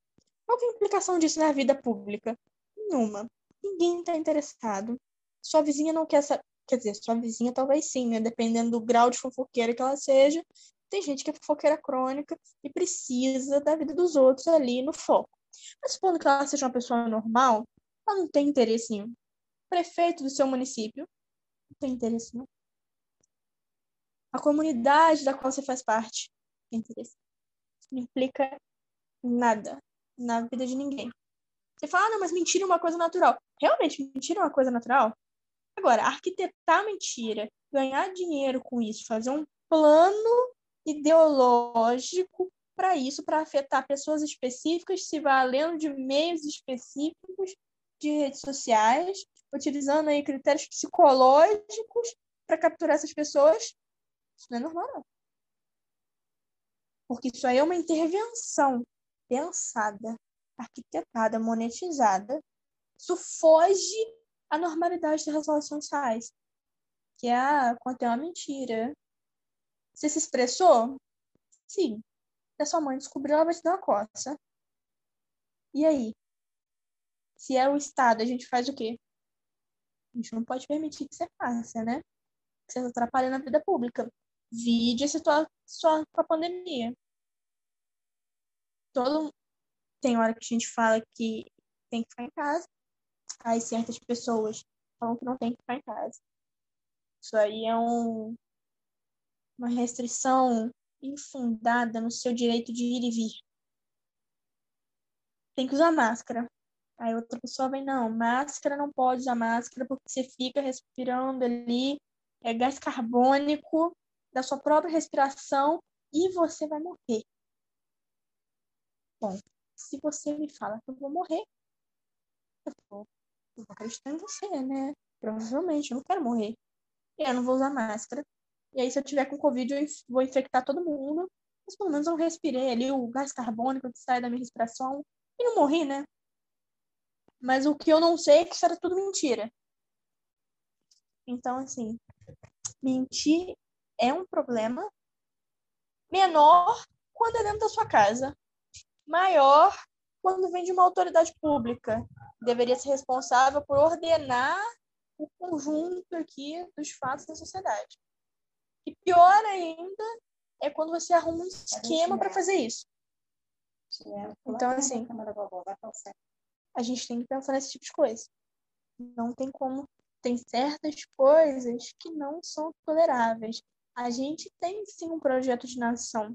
Speaker 1: Qual que é a implicação disso na vida pública? Nenhuma. Ninguém está interessado. Sua vizinha não quer saber. Quer dizer, sua vizinha talvez sim, né? Dependendo do grau de fofoqueira que ela seja. Tem gente que é fofoqueira crônica e precisa da vida dos outros ali no foco. Mas supondo que ela seja uma pessoa normal, ela não tem interesse nenhum. Prefeito do seu município, não tem interesse nenhum. A comunidade da qual você faz parte tem interesse. Não implica nada na vida de ninguém. Você fala, ah, não, mas mentira é uma coisa natural. Realmente, mentira é uma coisa natural? Agora, arquitetar mentira, ganhar dinheiro com isso, fazer um plano ideológico para isso, para afetar pessoas específicas, se valendo de meios específicos de redes sociais, utilizando aí critérios psicológicos para capturar essas pessoas, isso não é normal, não. Porque isso aí é uma intervenção pensada, arquitetada, monetizada. Isso foge à normalidade das relações sociais, que é a, conter uma mentira. Você se expressou? Sim. Se a sua mãe descobrir, ela vai te dar uma coça. E aí? Se é o Estado, a gente faz o quê? A gente não pode permitir que você faça, né? Que você atrapalha na vida pública. Vide a situação com a pandemia. Todo... Tem hora que a gente fala que tem que ficar em casa. Aí certas pessoas falam que não tem que ficar em casa. Isso aí é um... uma restrição infundada no seu direito de ir e vir. Tem que usar máscara. Aí outra pessoa vem, não, máscara não pode usar máscara porque você fica respirando ali é gás carbônico da sua própria respiração e você vai morrer. Bom, se você me fala que eu vou morrer, eu vou, vou acreditar em você, né? Provavelmente, eu não quero morrer. E eu não vou usar máscara. E aí, se eu tiver com Covid, eu vou infectar todo mundo. Mas pelo menos eu respirei ali o gás carbônico que sai da minha respiração. E não morri, né? Mas o que eu não sei é que isso era tudo mentira. Então, assim, mentir é um problema menor quando é dentro da sua casa, maior quando vem de uma autoridade pública. Deveria ser responsável por ordenar o conjunto aqui dos fatos da sociedade. E pior ainda é quando você arruma um esquema para fazer isso. Então, assim, a gente tem que pensar nesse tipo de coisa. Não tem como. Tem certas coisas que não são toleráveis. A gente tem sim um projeto de nação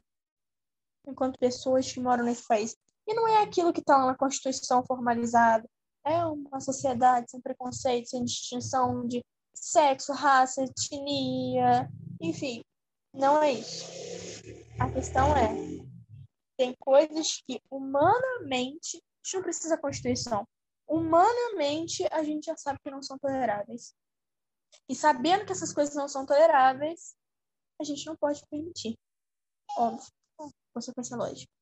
Speaker 1: enquanto pessoas que moram nesse país. E não é aquilo que está lá na Constituição formalizado. É uma sociedade sem preconceito, sem distinção de sexo, raça, etnia, enfim, não é isso. A questão é, tem coisas que humanamente, a gente não precisa da Constituição, humanamente a gente já sabe que não são toleráveis. E sabendo que essas coisas não são toleráveis, a gente não pode permitir. Óbvio, consequência lógica.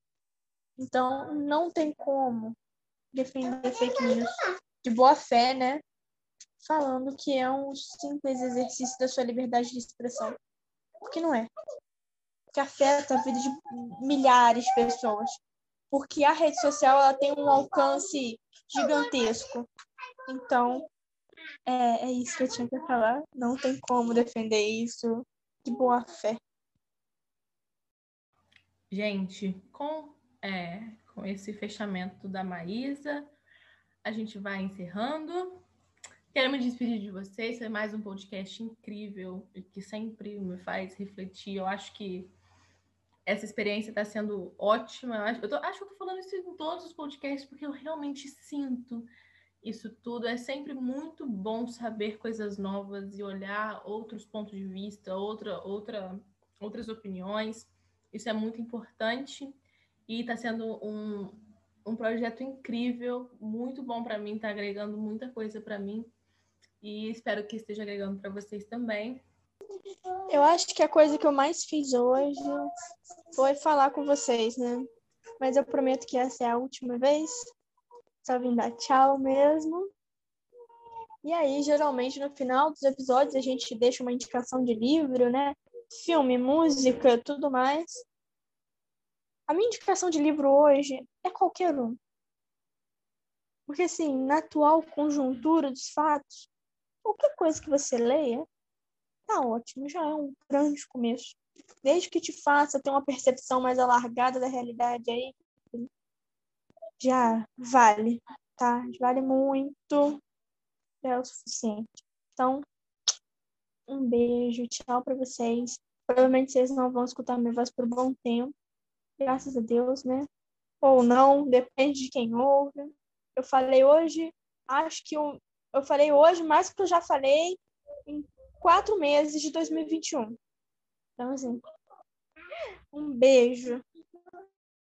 Speaker 1: Então, não tem como defender fake news de boa fé, né? Falando que é um simples exercício da sua liberdade de expressão. Porque não é. Porque afeta a vida de milhares de pessoas. Porque a rede social ela tem um alcance gigantesco. Então, é, é isso que eu tinha que falar. Não tem como defender isso de boa fé.
Speaker 2: Gente, com, é, com esse fechamento da Maísa, a gente vai encerrando. Quero me despedir de vocês. Foi mais um podcast incrível que sempre me faz refletir. Eu acho que essa experiência está sendo ótima. Eu tô, acho que eu estou falando isso em todos os podcasts porque eu realmente sinto isso tudo. É sempre muito bom saber coisas novas e olhar outros pontos de vista, outra, outra, outras opiniões. Isso é muito importante e está sendo um, um projeto incrível, muito bom para mim, está agregando muita coisa para mim e espero que esteja agregando para vocês também.
Speaker 1: Eu acho que a coisa que eu mais fiz hoje foi falar com vocês, né? Mas eu prometo que essa é a última vez. Só vim dar tchau mesmo. E aí, geralmente, no final dos episódios, a gente deixa uma indicação de livro, né? filme, música, tudo mais. A minha indicação de livro hoje é qualquer um. Porque, assim, na atual conjuntura dos fatos, qualquer coisa que você leia, tá ótimo, já é um grande começo. Desde que te faça ter uma percepção mais alargada da realidade aí, já vale, tá? Vale muito, é o suficiente. Então, um beijo, tchau para vocês. Provavelmente vocês não vão escutar minha voz por um bom tempo, graças a Deus, né? Ou não, depende de quem ouve. Eu falei hoje, acho que eu, eu falei hoje mais que eu já falei em quatro meses de 2021. Então, assim, um beijo.